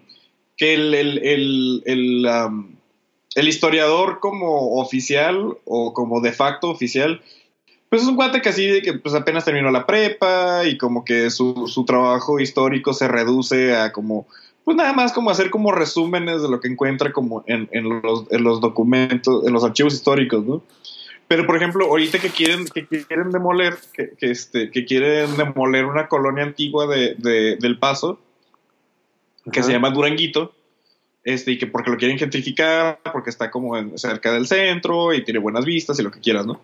que el, el, el, el, um, el historiador como oficial o como de facto oficial, pues es un cuate que así de que pues apenas terminó la prepa y como que su, su trabajo histórico se reduce a como, pues nada más como hacer como resúmenes de lo que encuentra como en, en los, en los documentos, en los archivos históricos, ¿no? Pero, por ejemplo, ahorita que quieren, que quieren demoler, que, que este, que quieren demoler una colonia antigua de, de- del Paso, que Ajá. se llama Duranguito, este, y que porque lo quieren gentrificar, porque está como en- cerca del centro y tiene buenas vistas y lo que quieras, ¿no?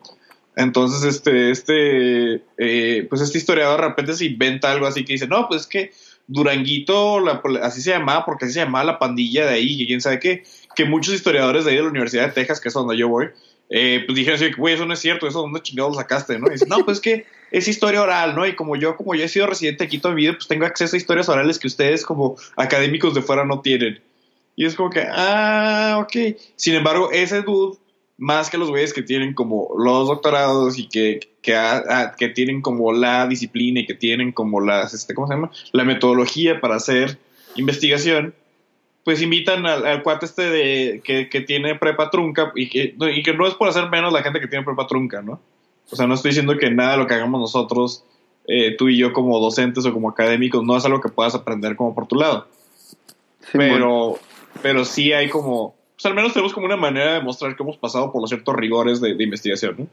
Entonces, este, este, eh, pues este historiador de repente se inventa algo así que dice, no, pues es que Duranguito, así se llamaba, porque así se llamaba la pandilla de ahí, y quién sabe qué, que muchos historiadores de ahí de la Universidad de Texas, que es donde yo voy, eh, pues dijeron así, güey, eso no es cierto, eso dónde chingados lo sacaste, ¿no? Y dice, no, pues es que es historia oral, ¿no? Y como yo, como yo he sido residente aquí toda mi vida, pues tengo acceso a historias orales que ustedes como académicos de fuera no tienen. Y es como que, ah, ok. Sin embargo, ese dude, más que los güeyes que tienen como los doctorados y que, que, ah, ah, que tienen como la disciplina y que tienen como las, este, ¿cómo se llama? La metodología para hacer investigación, pues invitan al, al cuate este de, que, que tiene prepa trunca y que, no- y que no es por hacer menos la gente que tiene prepa trunca, ¿no? O sea, no estoy diciendo que nada de lo que hagamos nosotros, eh, tú y yo como docentes o como académicos, no es algo que puedas aprender como por tu lado Sí, bueno. pero, pero sí hay como, pues al menos tenemos como una manera de mostrar que hemos pasado por los ciertos rigores de, de investigación, ¿no?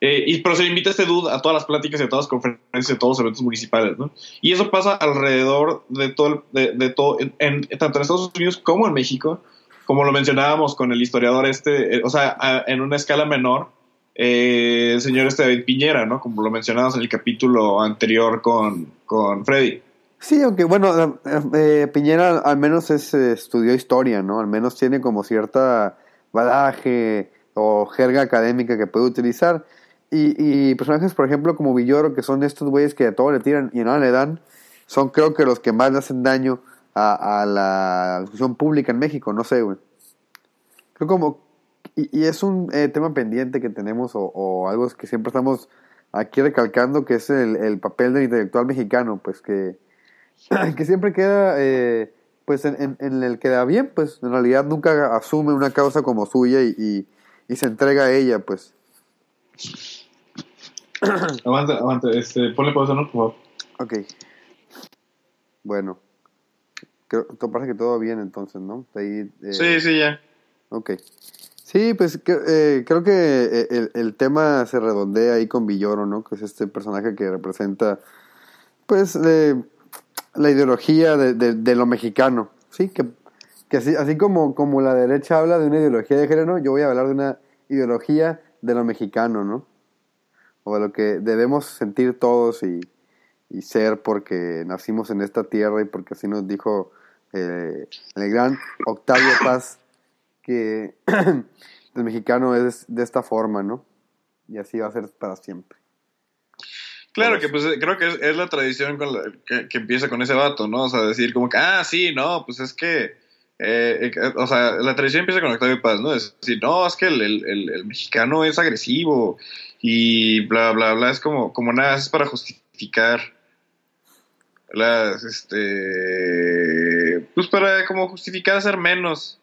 Eh, y, pero se le invita a este dude a todas las pláticas y a todas las conferencias, a todos los eventos municipales, ¿no? Y eso pasa alrededor de todo, de, de todo en, en- tanto en Estados Unidos como en México, como lo mencionábamos con el historiador este, eh, o sea, a- en una escala menor, eh, el señor este David Piñera, ¿no? Como lo mencionábamos en el capítulo anterior con, con Freddy. Sí, aunque bueno, eh, eh, Piñera al menos es, eh, estudió historia, ¿no? Al menos tiene como cierta badaje o jerga académica que puede utilizar. Y, y personajes, por ejemplo, como Villoro, que son estos güeyes que a todo le tiran y nada le dan, son creo que los que más le hacen daño a, a la discusión pública en México, no sé, güey. Creo como... Y, y es un tema pendiente que tenemos o, o algo que siempre estamos aquí recalcando, que es el papel del intelectual mexicano, pues que (clears throat) que siempre queda eh, pues en, en- en el que da bien pues en realidad nunca asume una causa como suya y, y- y se entrega a ella pues (clears throat) Aguanta, aguanta, este, ponle pausa, ¿no? Por favor. ok bueno creo, to- parece que todo bien entonces no ahí, eh, Sí, sí, ya. ok Sí, pues que- eh, creo que eh, el, el tema se redondea ahí con Villoro, ¿no? Que es este personaje que representa, pues, eh, la ideología de, de- lo mexicano, ¿sí? Que, que así, así como, como la derecha habla de una ideología de género, yo voy a hablar de una ideología de lo mexicano, ¿no? O de lo que debemos sentir todos y, y ser porque nacimos en esta tierra y porque así nos dijo eh, el gran Octavio Paz que (clears throat) el mexicano es de esta forma, ¿no? Y así va a ser para siempre. Claro, que pues creo que es, es la tradición con la- que, que empieza con ese vato, ¿no? O sea, decir como que, ah, sí, no, pues es que, eh, eh, o sea, la tradición empieza con Octavio Paz, ¿no? Es decir, no, es que el, el- el- el mexicano es agresivo y bla, bla, bla, es como, como nada, es para justificar las, este, pues para como justificar ser menos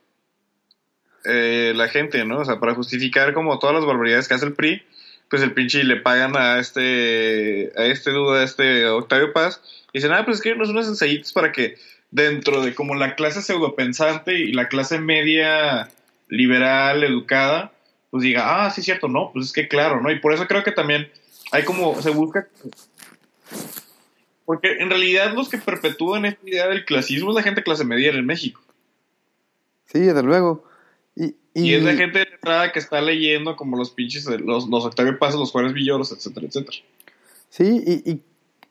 eh, la gente, ¿no? O sea, para justificar como todas las barbaridades que hace el PRI, pues el pinche le pagan a este, a este duda, a este Octavio Paz, y dicen, ah, pues escríbenos unos ensayitos para que dentro de como la clase pseudopensante y la clase media liberal, educada, pues diga, ah, sí es cierto, no, pues es que claro, ¿no? Y por eso creo que también hay como, se busca... Porque en realidad los que perpetúan esta idea del clasismo es la gente clase media en México. Sí, desde luego. Y, Y, es la gente de entrada que está leyendo como los pinches, de los, los Octavio Paz, los Juárez Villoros, etcétera, etcétera. Sí, y, y,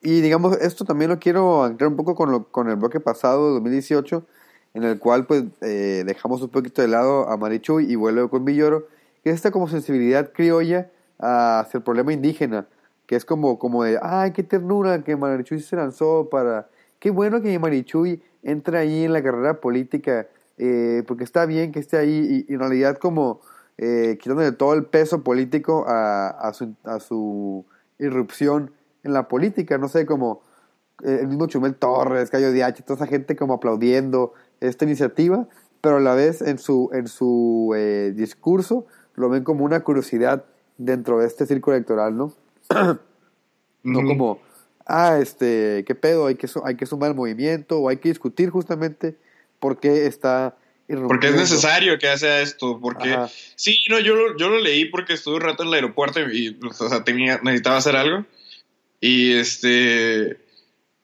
y digamos, esto también lo quiero anclar un poco con, lo, con el bloque pasado, 2018, en el cual pues eh, dejamos un poquito de lado a Marichuy y vuelvo con Villoro, que es esta como sensibilidad criolla hacia el problema indígena, que es como, como de, ay, qué ternura que Marichuy se lanzó para, qué bueno que Marichuy entre ahí en la carrera política, eh, porque está bien que esté ahí, y, y en realidad como eh, quitándole todo el peso político a, a, su, a su irrupción en la política, no sé, como eh, el mismo Chumel Torres, Cayo Diache, toda esa gente como aplaudiendo esta iniciativa, pero a la vez en su, en su eh, discurso lo ven como una curiosidad dentro de este círculo electoral, ¿no? (clears throat) No como, ah, este, ¿qué pedo? Hay que, hay que sumar el movimiento o hay que discutir justamente por qué está Porque es necesario que haga esto, porque... Ajá. Sí, no, yo, lo- yo lo leí porque estuve un rato en el aeropuerto y, o sea, tenía, necesitaba hacer algo. Y este...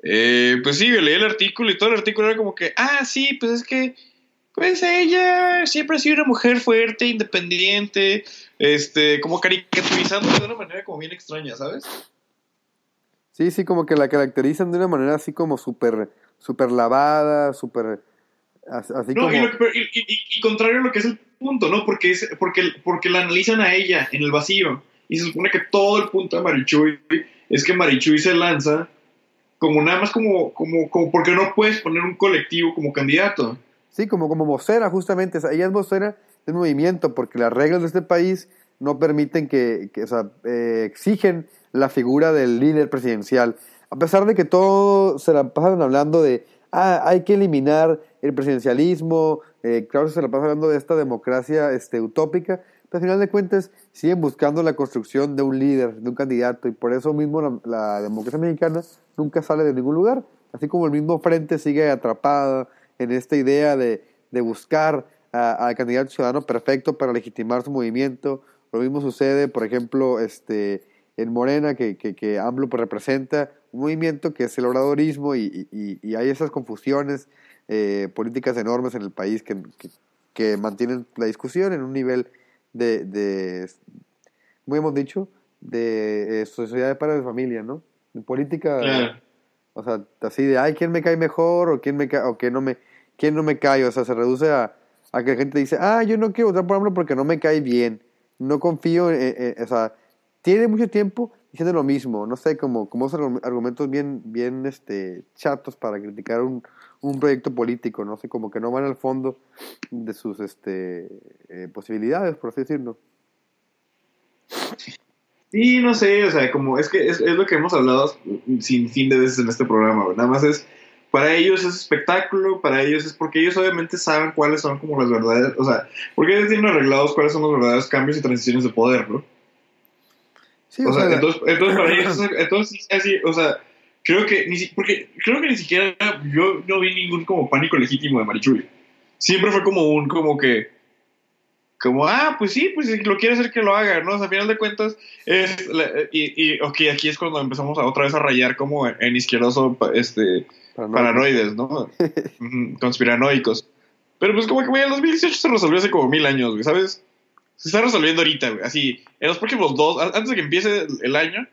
eh, pues sí, yo leí el artículo y todo el artículo era como que, ah, sí, pues es que... Pues ella siempre ha sido una mujer fuerte, independiente, este, como caricaturizando de una manera como bien extraña, ¿sabes? Sí, sí, como que la caracterizan de una manera así como súper súper lavada, súper así No, como... y, lo que- pero- y- y- y- y contrario a lo que es el punto, ¿no? Porque, es, porque, porque la analizan a ella en el vacío. Y se supone que todo el punto de Marichuy es que Marichuy se lanza como nada más como, como, como porque no puedes poner un colectivo como candidato. Sí, como, como vocera, justamente. O sea, ella es vocera del movimiento porque las reglas de este país no permiten que, que, o sea, eh, exigen la figura del líder presidencial. A pesar de que todo se la pasan hablando de, ah, hay que eliminar el presidencialismo, eh, claro, se la pasan hablando de esta democracia este, utópica, pero al final de cuentas siguen buscando la construcción de un líder, de un candidato, y por eso mismo la, la democracia mexicana nunca sale de ningún lugar. Así como el mismo frente sigue atrapada en esta idea de, de buscar al candidato ciudadano perfecto para legitimar su movimiento. Lo mismo sucede, por ejemplo, este, en Morena, que, que, que AMLO pues, representa un movimiento que es el obradorismo y, y- y hay esas confusiones eh, políticas enormes en el país que, que, que mantienen la discusión en un nivel de, de como hemos dicho, de eh, sociedad de padres de familia, ¿no? En política, o sea, así de, ay, ¿quién me cae mejor? O ¿quién, me ca o quién, no me, quién no me cae? O sea, se reduce a, a que la gente dice, ah, yo no quiero votar por AMLO porque no me cae bien. No confío, en, en- en- o sea, tiene mucho tiempo diciendo lo mismo. No sé, como, como esos argu- argumentos bien, bien este, chatos para criticar un, un proyecto político, no sé, como que no van al fondo de sus este, eh, posibilidades, por así decirlo. Sí, no sé, o sea, como es que es, es lo que hemos hablado sin fin de veces en este programa, güey. Nada más es, para ellos es espectáculo, para ellos es porque ellos obviamente saben cuáles son como las verdades, o sea, porque ellos tienen arreglados cuáles son los verdaderos cambios y transiciones de poder, ¿no? Sí, O sea, la- entonces, entonces para (laughs) es- entonces es así, o sea, creo que ni porque creo que ni siquiera yo no vi ningún como pánico legítimo de Marichuy. Siempre fue como un, como que, como, ah, pues sí, pues si lo quiere hacer que lo haga, ¿no? O sea, a final de cuentas, es, la- y, y, ok, aquí es cuando empezamos a otra vez a rayar como en izquierdoso, pa- este, paranoides, ¿no? (laughs) Conspiranoicos. Pero pues como que, güey, el 2018 se resolvió hace como mil años, güey, ¿sabes? Se está resolviendo ahorita, güey, así, en los próximos dos, antes de que empiece el, año,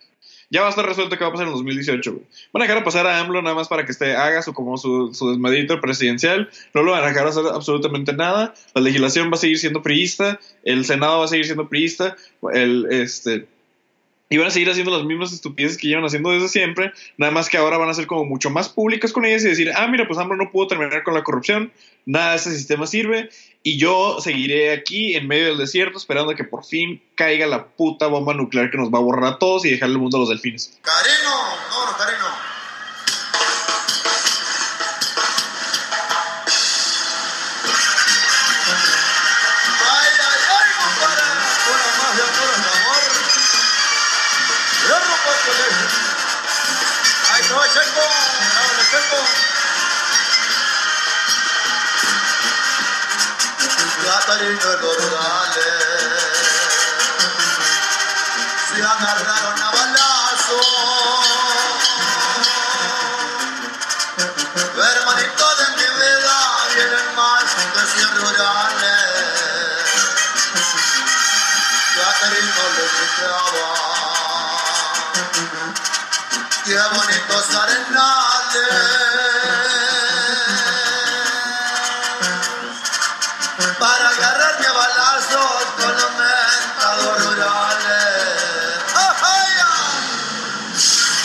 ya va a estar resuelto qué va a pasar en el 2018, güey. Van a dejar pasar a AMLO nada más para que esté, haga su, como su, su desmadrito presidencial, no lo van a dejar hacer absolutamente nada, la legislación va a seguir siendo priista, el Senado va a seguir siendo priista, el, este... Y van a seguir haciendo las mismas estupideces que llevan haciendo desde siempre, nada más que ahora van a ser como mucho más públicas con ellas y decir, ah, mira, pues AMLO no pudo terminar con la corrupción, nada de ese sistema sirve, y yo seguiré aquí en medio del desierto esperando a que por fin caiga la puta bomba nuclear que nos va a borrar a todos y dejarle el mundo a los delfines. Carino, vámonos, Carino. Catarino, el dale. Se agarraron a balazo. Hermanito de mi vida, vienen más de cien rurales. Catarino le gritaba. Qué bonitos arenales para agarrarme a balazos con los mentados rurales. ¡Ajaya!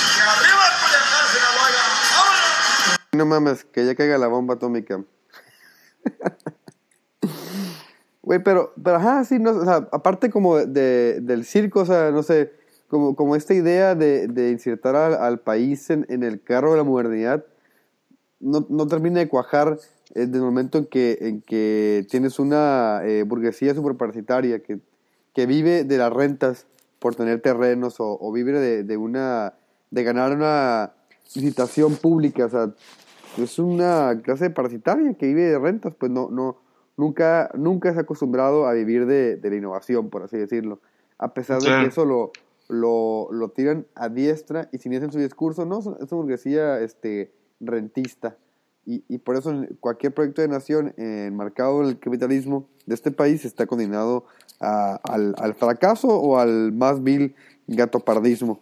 ¡Y arriba el Culiacán, Sinaloa! ¡Vámonos! No mames, que ya caiga la bomba atómica. (laughs) Güey, pero, pero ajá, sí, no, o sea, aparte como de, del circo, o sea, no sé, como, como esta idea de, de insertar al, al país en, en el carro de la modernidad, no, no termina de cuajar desde el momento en que, en que tienes una eh, burguesía superparasitaria que, que vive de las rentas por tener terrenos o, o vive de, de una de ganar una licitación pública, o sea, es una clase parasitaria que vive de rentas, pues no, no, nunca, nunca se ha acostumbrado a vivir de, de la innovación, por así decirlo. A pesar de Sí. que eso lo, lo, lo tiran a diestra y sin eso en su discurso, no, es una burguesía este, rentista. Y, y por eso cualquier proyecto de nación enmarcado en el capitalismo de este país está condenado a- al, al fracaso o al más vil gatopardismo.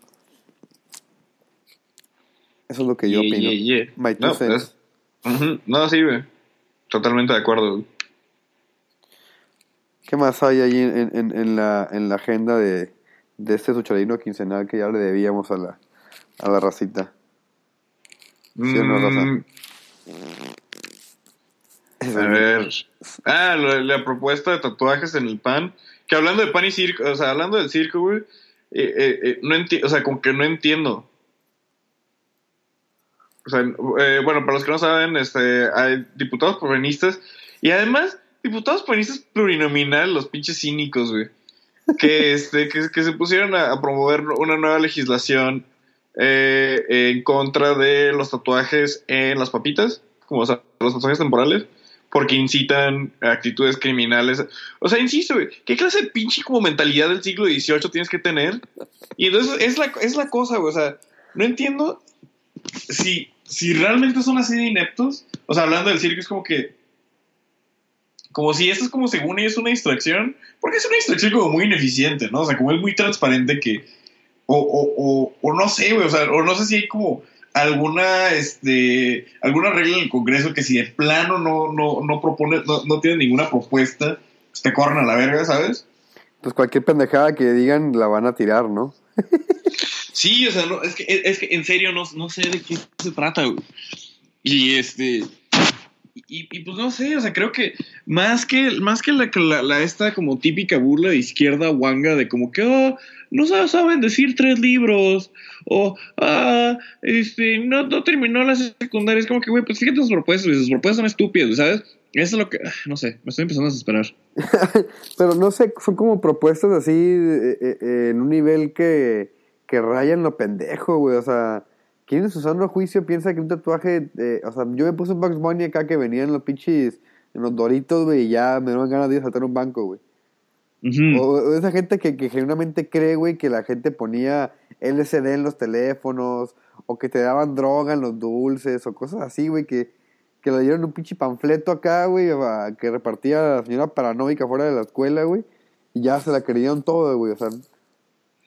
Eso es lo que yo Yeah, opino. yeah, yeah. My No, es- Ujú, No, sí, güey. Totalmente de acuerdo. güey. ¿Qué más hay ahí en, en- en la, en la agenda de, de este sucharino quincenal que ya le debíamos a la, a la racita? ¿Sí o no, Rafa? Mm, A ver. Ah, la, la propuesta de tatuajes en el pan. Que hablando de pan y circo, o sea, hablando del circo, güey. eh, eh, eh, no enti- o sea, como que no entiendo. O sea, eh, bueno, para los que no saben, este, hay diputados plurinistas y además diputados plurinistas plurinominal, los pinches cínicos, güey. Que, (laughs) este, que, que se pusieron a, a promover una nueva legislación eh, en contra de los tatuajes en las papitas, como o sea, los tatuajes temporales, porque incitan actitudes criminales. O sea, insisto, ¿qué clase de pinche como mentalidad del siglo XVIII tienes que tener? Y entonces es la, es la cosa, güey, o sea, no entiendo si, si realmente son así de ineptos. O sea, hablando del circo, es como que. Como si esto es como según ellos una distracción. Porque es una distracción como muy ineficiente, ¿no? O sea, como es muy transparente que. O, o, o, o no sé, güey. O sea, o no sé si hay como alguna este alguna regla en el Congreso que si de plano no, no, no propone, no, no tiene ninguna propuesta, pues te corren a la verga, ¿sabes? Pues cualquier pendejada que digan la van a tirar, ¿no? Sí, o sea, no, es, que, es que en serio no, no sé de qué se trata, güey. Y este. Y, y, pues no sé, o sea, creo que más que, más que la, la, la esta como típica burla de izquierda wanga de como que, oh, no sa- saben decir tres libros, o, ah, este, no, no terminó la secundaria, es como que, güey, pues fíjate sus propuestas, sus propuestas son estúpidas, ¿sabes? Eso es lo que, ah, no sé, me estoy empezando a desesperar. (laughs) Pero no sé, son como propuestas así eh, eh, en un nivel que, que rayan lo pendejo, güey. O sea, ¿quién su sano juicio piensa que un tatuaje... eh, o sea, yo me puse un Bugs Bunny acá que venía en los pinches... En los doritos, güey, y ya me dieron ganas de ir a saltar un banco, güey. O, o esa gente que, que genuinamente cree, güey, que la gente ponía LCD en los teléfonos, o que te daban droga en los dulces, o cosas así, güey, que, que le dieron un pinche panfleto acá, güey, a- que repartía la señora paranoica fuera de la escuela, güey, y ya se la creyeron todo, güey, o sea.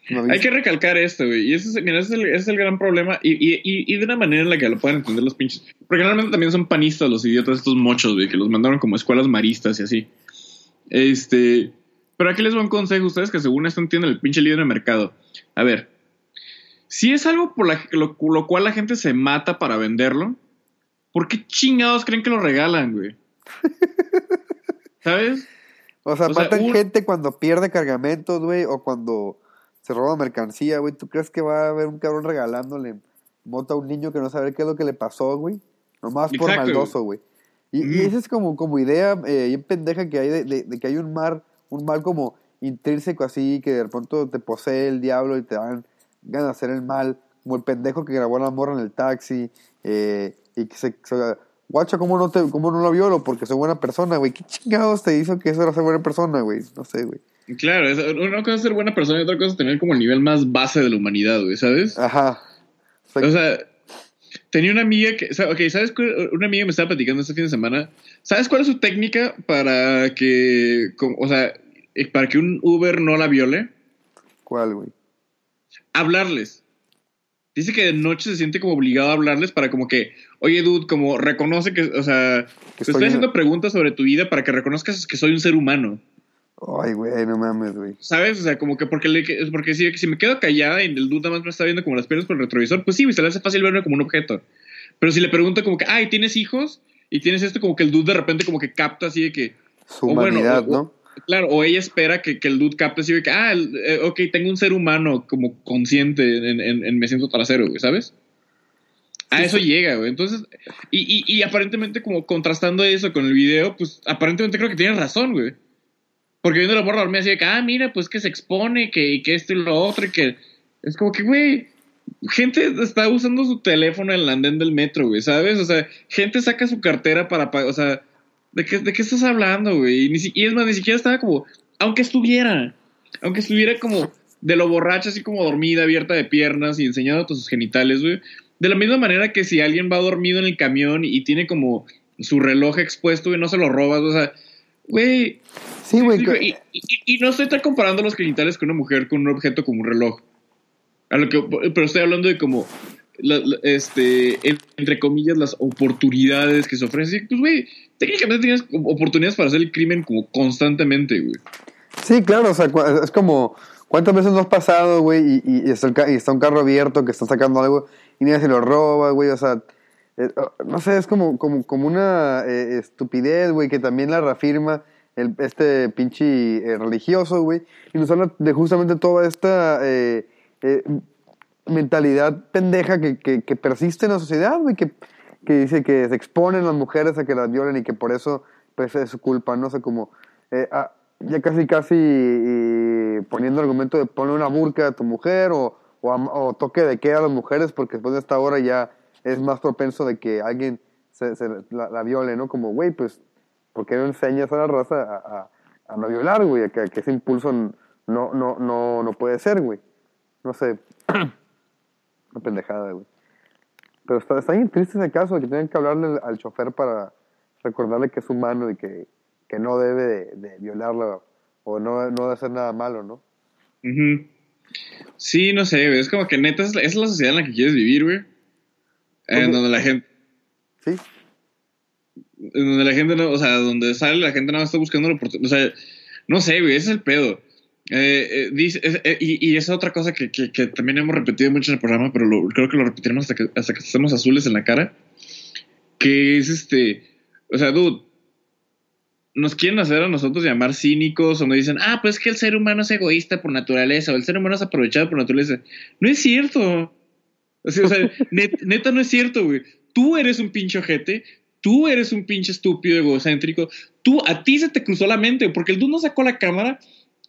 No Hay que recalcar esto, güey. Y ese es, mira, ese es, el, ese es el gran problema. Y, y, y, de una manera en la que lo pueden entender los pinches. Porque realmente también son panistas los idiotas, estos mochos, güey, que los mandaron como escuelas maristas y así. Este. Pero aquí les doy un consejo. Ustedes que según esto entienden el pinche líder de mercado. A ver. Si es algo por la, lo, lo cual la gente se mata para venderlo, ¿por qué chingados creen que lo regalan, güey? (laughs) ¿Sabes? O sea, O sea, matan un- gente cuando pierde cargamentos, güey, o cuando se roba mercancía, güey. ¿Tú crees que va a haber un cabrón regalándole mota a un niño que no sabe qué es lo que le pasó, güey? Nomás por maldoso, güey. Y, esa es como, como idea eh, bien pendeja que hay de, de- de que hay un mar, un mal como intrínseco así, que de pronto te posee el diablo y te dan ganas de hacer el mal, como el pendejo que grabó a la morra en el taxi, eh, y que se, se- guacha, ¿cómo no, te, ¿cómo no lo violo? Porque soy buena persona, güey. ¿Qué chingados te hizo que eso era ser buena persona, güey? No sé, güey. Claro, es- una cosa es ser buena persona y otra cosa es tener como el nivel más base de la humanidad, güey, ¿sabes? Ajá. O sea, tenía una amiga que, o sea, ok, ¿sabes cuál? Una amiga me estaba platicando este fin de semana. ¿Sabes cuál es su técnica para que, como- o sea, eh, para que un Uber no la viole? ¿Cuál, güey? Hablarles. Dice que de noche se siente como obligado a hablarles para como que, oye, dude, como reconoce que, o sea, te estoy haciendo una- preguntas sobre tu vida para que reconozcas que soy un ser humano. Ay, güey, no mames, güey. ¿Sabes? O sea, como que porque, le, porque si, si me quedo callada y el dude nada más me está viendo como las piernas por el retrovisor, pues sí, se le hace fácil verme como un objeto. Pero si le pregunto como que, ay, ¿tienes hijos? Y tienes esto como que el dude de repente como que capta así de que, Su bueno, humanidad, o- ¿no? claro, o ella espera que, que el dude capte así de que, ah, el- eh, ok, tengo un ser humano como consciente en, en, en me siento trasero, güey, ¿sabes? A Sí, eso sí. llega, güey. Entonces, y, y, y aparentemente como contrastando eso con el video, pues aparentemente creo que tienes razón, güey. Porque viendo la morra dormida así de que, ah, mira, pues que se expone, que, que esto y lo otro, y que es como que, güey, gente está usando su teléfono en el andén del metro, güey, ¿sabes? O sea, gente saca su cartera para pagar, o sea, ¿de qué, de qué estás hablando, güey? Y, ni si- y es más, ni siquiera estaba como, aunque estuviera, aunque estuviera como de lo borracha, así como dormida, abierta de piernas y enseñando sus genitales, güey. De la misma manera que si alguien va dormido en el camión y tiene como su reloj expuesto y no se lo robas, o sea, güey, Sí, güey. Y, y- y no estoy tan comparando los genitales con una mujer con un objeto como un reloj. A lo que, pero estoy hablando de como, la- la- este, en- entre comillas, las oportunidades que se ofrecen. Pues, güey, técnicamente tienes oportunidades para hacer el crimen como constantemente, güey. Sí, claro, o sea, es como, ¿cuántas veces no has pasado, güey? Y, y- está está un carro abierto que están sacando algo y nadie se lo roba, güey, o sea, eh, oh, no sé, es como, como, como una eh, estupidez, güey, que también la reafirma el, este pinche eh, religioso, güey, y nos habla de justamente toda esta eh, mentalidad pendeja que, que, que persiste en la sociedad, güey, que, que dice que se exponen las mujeres a que las violen y que por eso, pues, es su culpa, no sé, como, eh, ah, ya casi, casi eh, poniendo el argumento de poner una burka a tu mujer o, o, o toque de queda a las mujeres porque después de esta hora ya es más propenso de que alguien se, se la, la viole, ¿no? Como, güey, pues, ¿por qué no enseñas a la raza a, a, a no violar, güey? A que, que ese impulso no, no, no, no puede ser, güey. No sé. (clears throat) Una pendejada, güey. Pero está, está bien triste ese caso de que tienen que hablarle al chofer para recordarle que es humano y que, que no debe de, de violarla o no, no debe hacer nada malo, ¿no? Ujú. Sí, no sé. Es como que neta es la, es la sociedad en la que quieres vivir, güey. En Oye. donde la gente, Sí, en donde la gente no, o sea, donde sale la gente nada más está buscando la oportunidad. O sea, no sé, güey, ese es el pedo. Eh, eh, dice, es- eh, y, y esa otra cosa que, que- que también hemos repetido mucho en el programa, pero lo- creo que lo repetiremos hasta que, hasta que estemos azules en la cara. Que es este, o sea, dude, nos quieren hacer a nosotros llamar cínicos o nos dicen, ah, pues es que el ser humano es egoísta por naturaleza o el ser humano es aprovechado por naturaleza. No es cierto. O sea, o sea, net- neta no es cierto, güey. Tú eres un pinche ojete, tú eres un pinche estúpido egocéntrico, tú, a ti se te cruzó la mente, porque el dude no sacó la cámara,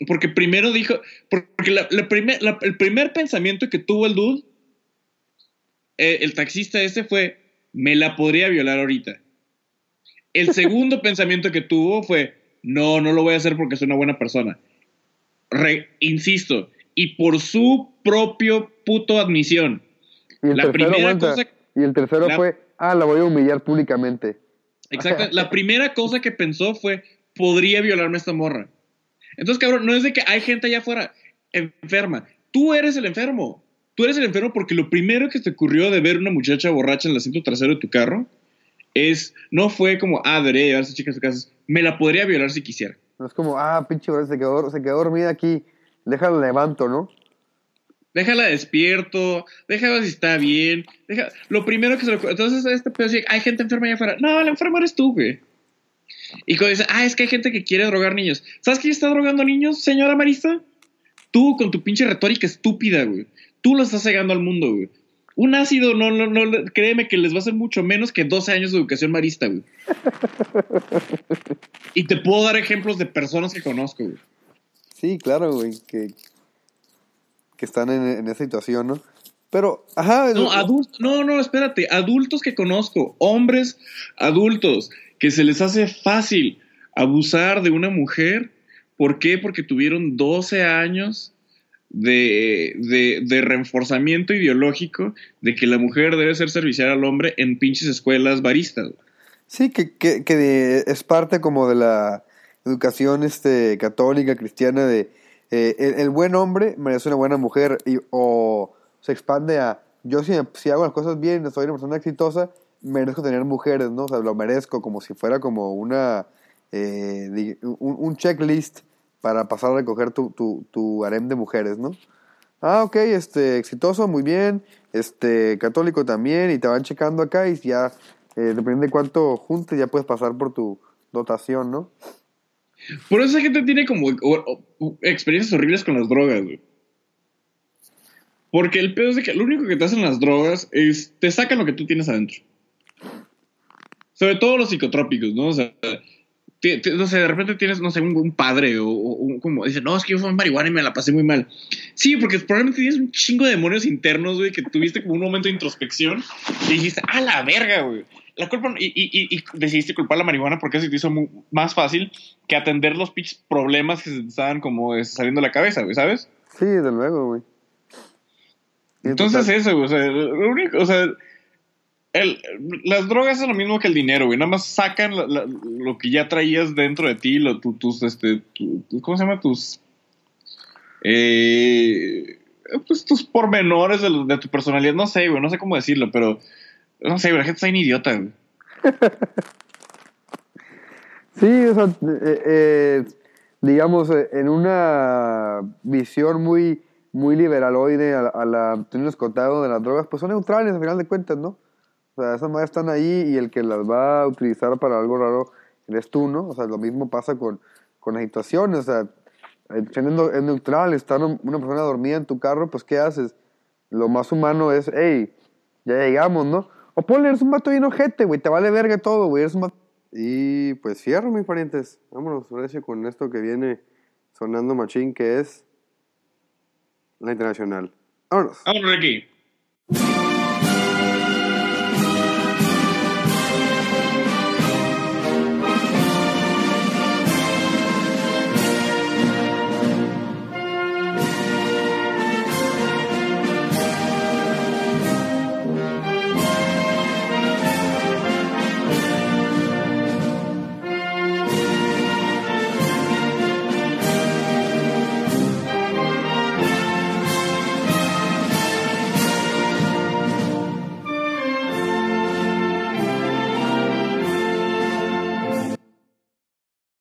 porque primero dijo, porque la- la primer- la- el primer pensamiento que tuvo el dude, eh, el taxista ese fue, me la podría violar ahorita. El segundo (laughs) pensamiento que tuvo fue, no, no lo voy a hacer porque soy una buena persona. re- insisto, y por su propio puto admisión. Y el La tercero, primera aguanta, cosa- y el tercero la- fue, ah, la voy a humillar públicamente. Exacto. (laughs) La primera cosa que pensó fue, podría violarme esta morra. Entonces, cabrón, no es de que hay gente allá afuera enferma. Tú eres el enfermo. Tú eres el enfermo porque lo primero que te ocurrió de ver una muchacha borracha en el asiento trasero de tu carro es, no fue como, ah, debería llevar a esa chica a su casa. Me la podría violar si quisiera. No es como, ah, pinche, se quedó, se quedó dormida aquí, déjala levanto, ¿no? Déjala despierto, déjala si está bien. Deja... Lo primero que se le ocurre. Entonces, este pedo así, hay gente enferma allá afuera. No, la enferma eres tú, güey. Y cuando dice, ah, es que hay gente que quiere drogar niños. ¿Sabes quién está drogando niños, señora Marista? Tú, con tu pinche retórica estúpida, güey. Tú lo estás cegando al mundo, güey. Un ácido, no, no, no, créeme que les va a hacer mucho menos que 12 años de educación marista, güey. (laughs) y te puedo dar ejemplos de personas que conozco, güey. Sí, claro, güey, que, que están en, en esa situación, ¿no? Pero, ajá. No, adultos, no, no, espérate, adultos que conozco, hombres adultos, que se les hace fácil abusar de una mujer. ¿Por qué? Porque tuvieron 12 años de, de, de reforzamiento ideológico de que la mujer debe ser servicial al hombre en pinches escuelas baristas. Sí, que, que, que de- es parte como de la educación este, católica, cristiana, de eh, el, buen hombre merece una buena mujer, y, o se expande a, yo si, si hago las cosas bien, soy una persona exitosa, merezco tener mujeres, ¿no? O sea, lo merezco como si fuera como una, eh, un checklist para pasar a recoger tu, tu, tu harem de mujeres, ¿no? Ah, ok, este, exitoso, muy bien, este, católico también, y te van checando acá y ya, eh, depende de cuánto juntes, ya puedes pasar por tu dotación, ¿no? Por eso esa gente tiene como experiencias horribles con las drogas, güey. Porque el pedo es que lo único que te hacen las drogas es te sacan lo que tú tienes adentro. Sobre todo los psicotrópicos, ¿no? O sea, no sé, de repente tienes, no sé, un, padre o, como dice, no, es que yo fui marihuana y me la pasé muy mal. Sí, porque probablemente tienes un chingo de demonios internos, güey, que tuviste como un momento de introspección y dijiste, a la verga, güey. La culpa, y, y, decidiste culpar la marihuana porque eso te hizo más fácil que atender los problemas que se te estaban como eh, saliendo de la cabeza, güey, ¿sabes? Sí, desde luego, güey. Entonces total. eso, güey, o sea, lo único, o sea, el- las drogas es lo mismo que el dinero, güey, nada más sacan la- la- lo que ya traías dentro de ti, lo, tu- tus, este, tu- ¿cómo se llama? Tus, eh, pues tus pormenores de, de tu personalidad, no sé, güey, no sé cómo decirlo, pero, no sé, güey, la gente está bien idiota. (laughs) Sí, o sea, eh, eh, digamos, eh, en una visión muy, muy liberaloide a, a la escotado de las drogas, pues son neutrales al final de cuentas, ¿no? O sea, esas madres están ahí y el que las va a utilizar para algo raro eres tú, ¿no? O sea, lo mismo pasa con, con las situaciones, o sea, es neutral, un- una persona dormida en tu carro, pues ¿qué haces? Lo más humano es, hey, ya llegamos, ¿no? O ponle, eres un vato bien ojete, güey, te vale verga todo, güey, eres un vato... Y pues cierro, mis parientes. Vámonos, Horacio, con esto que viene sonando machín, que es la internacional. Vámonos. Vámonos, Ricky.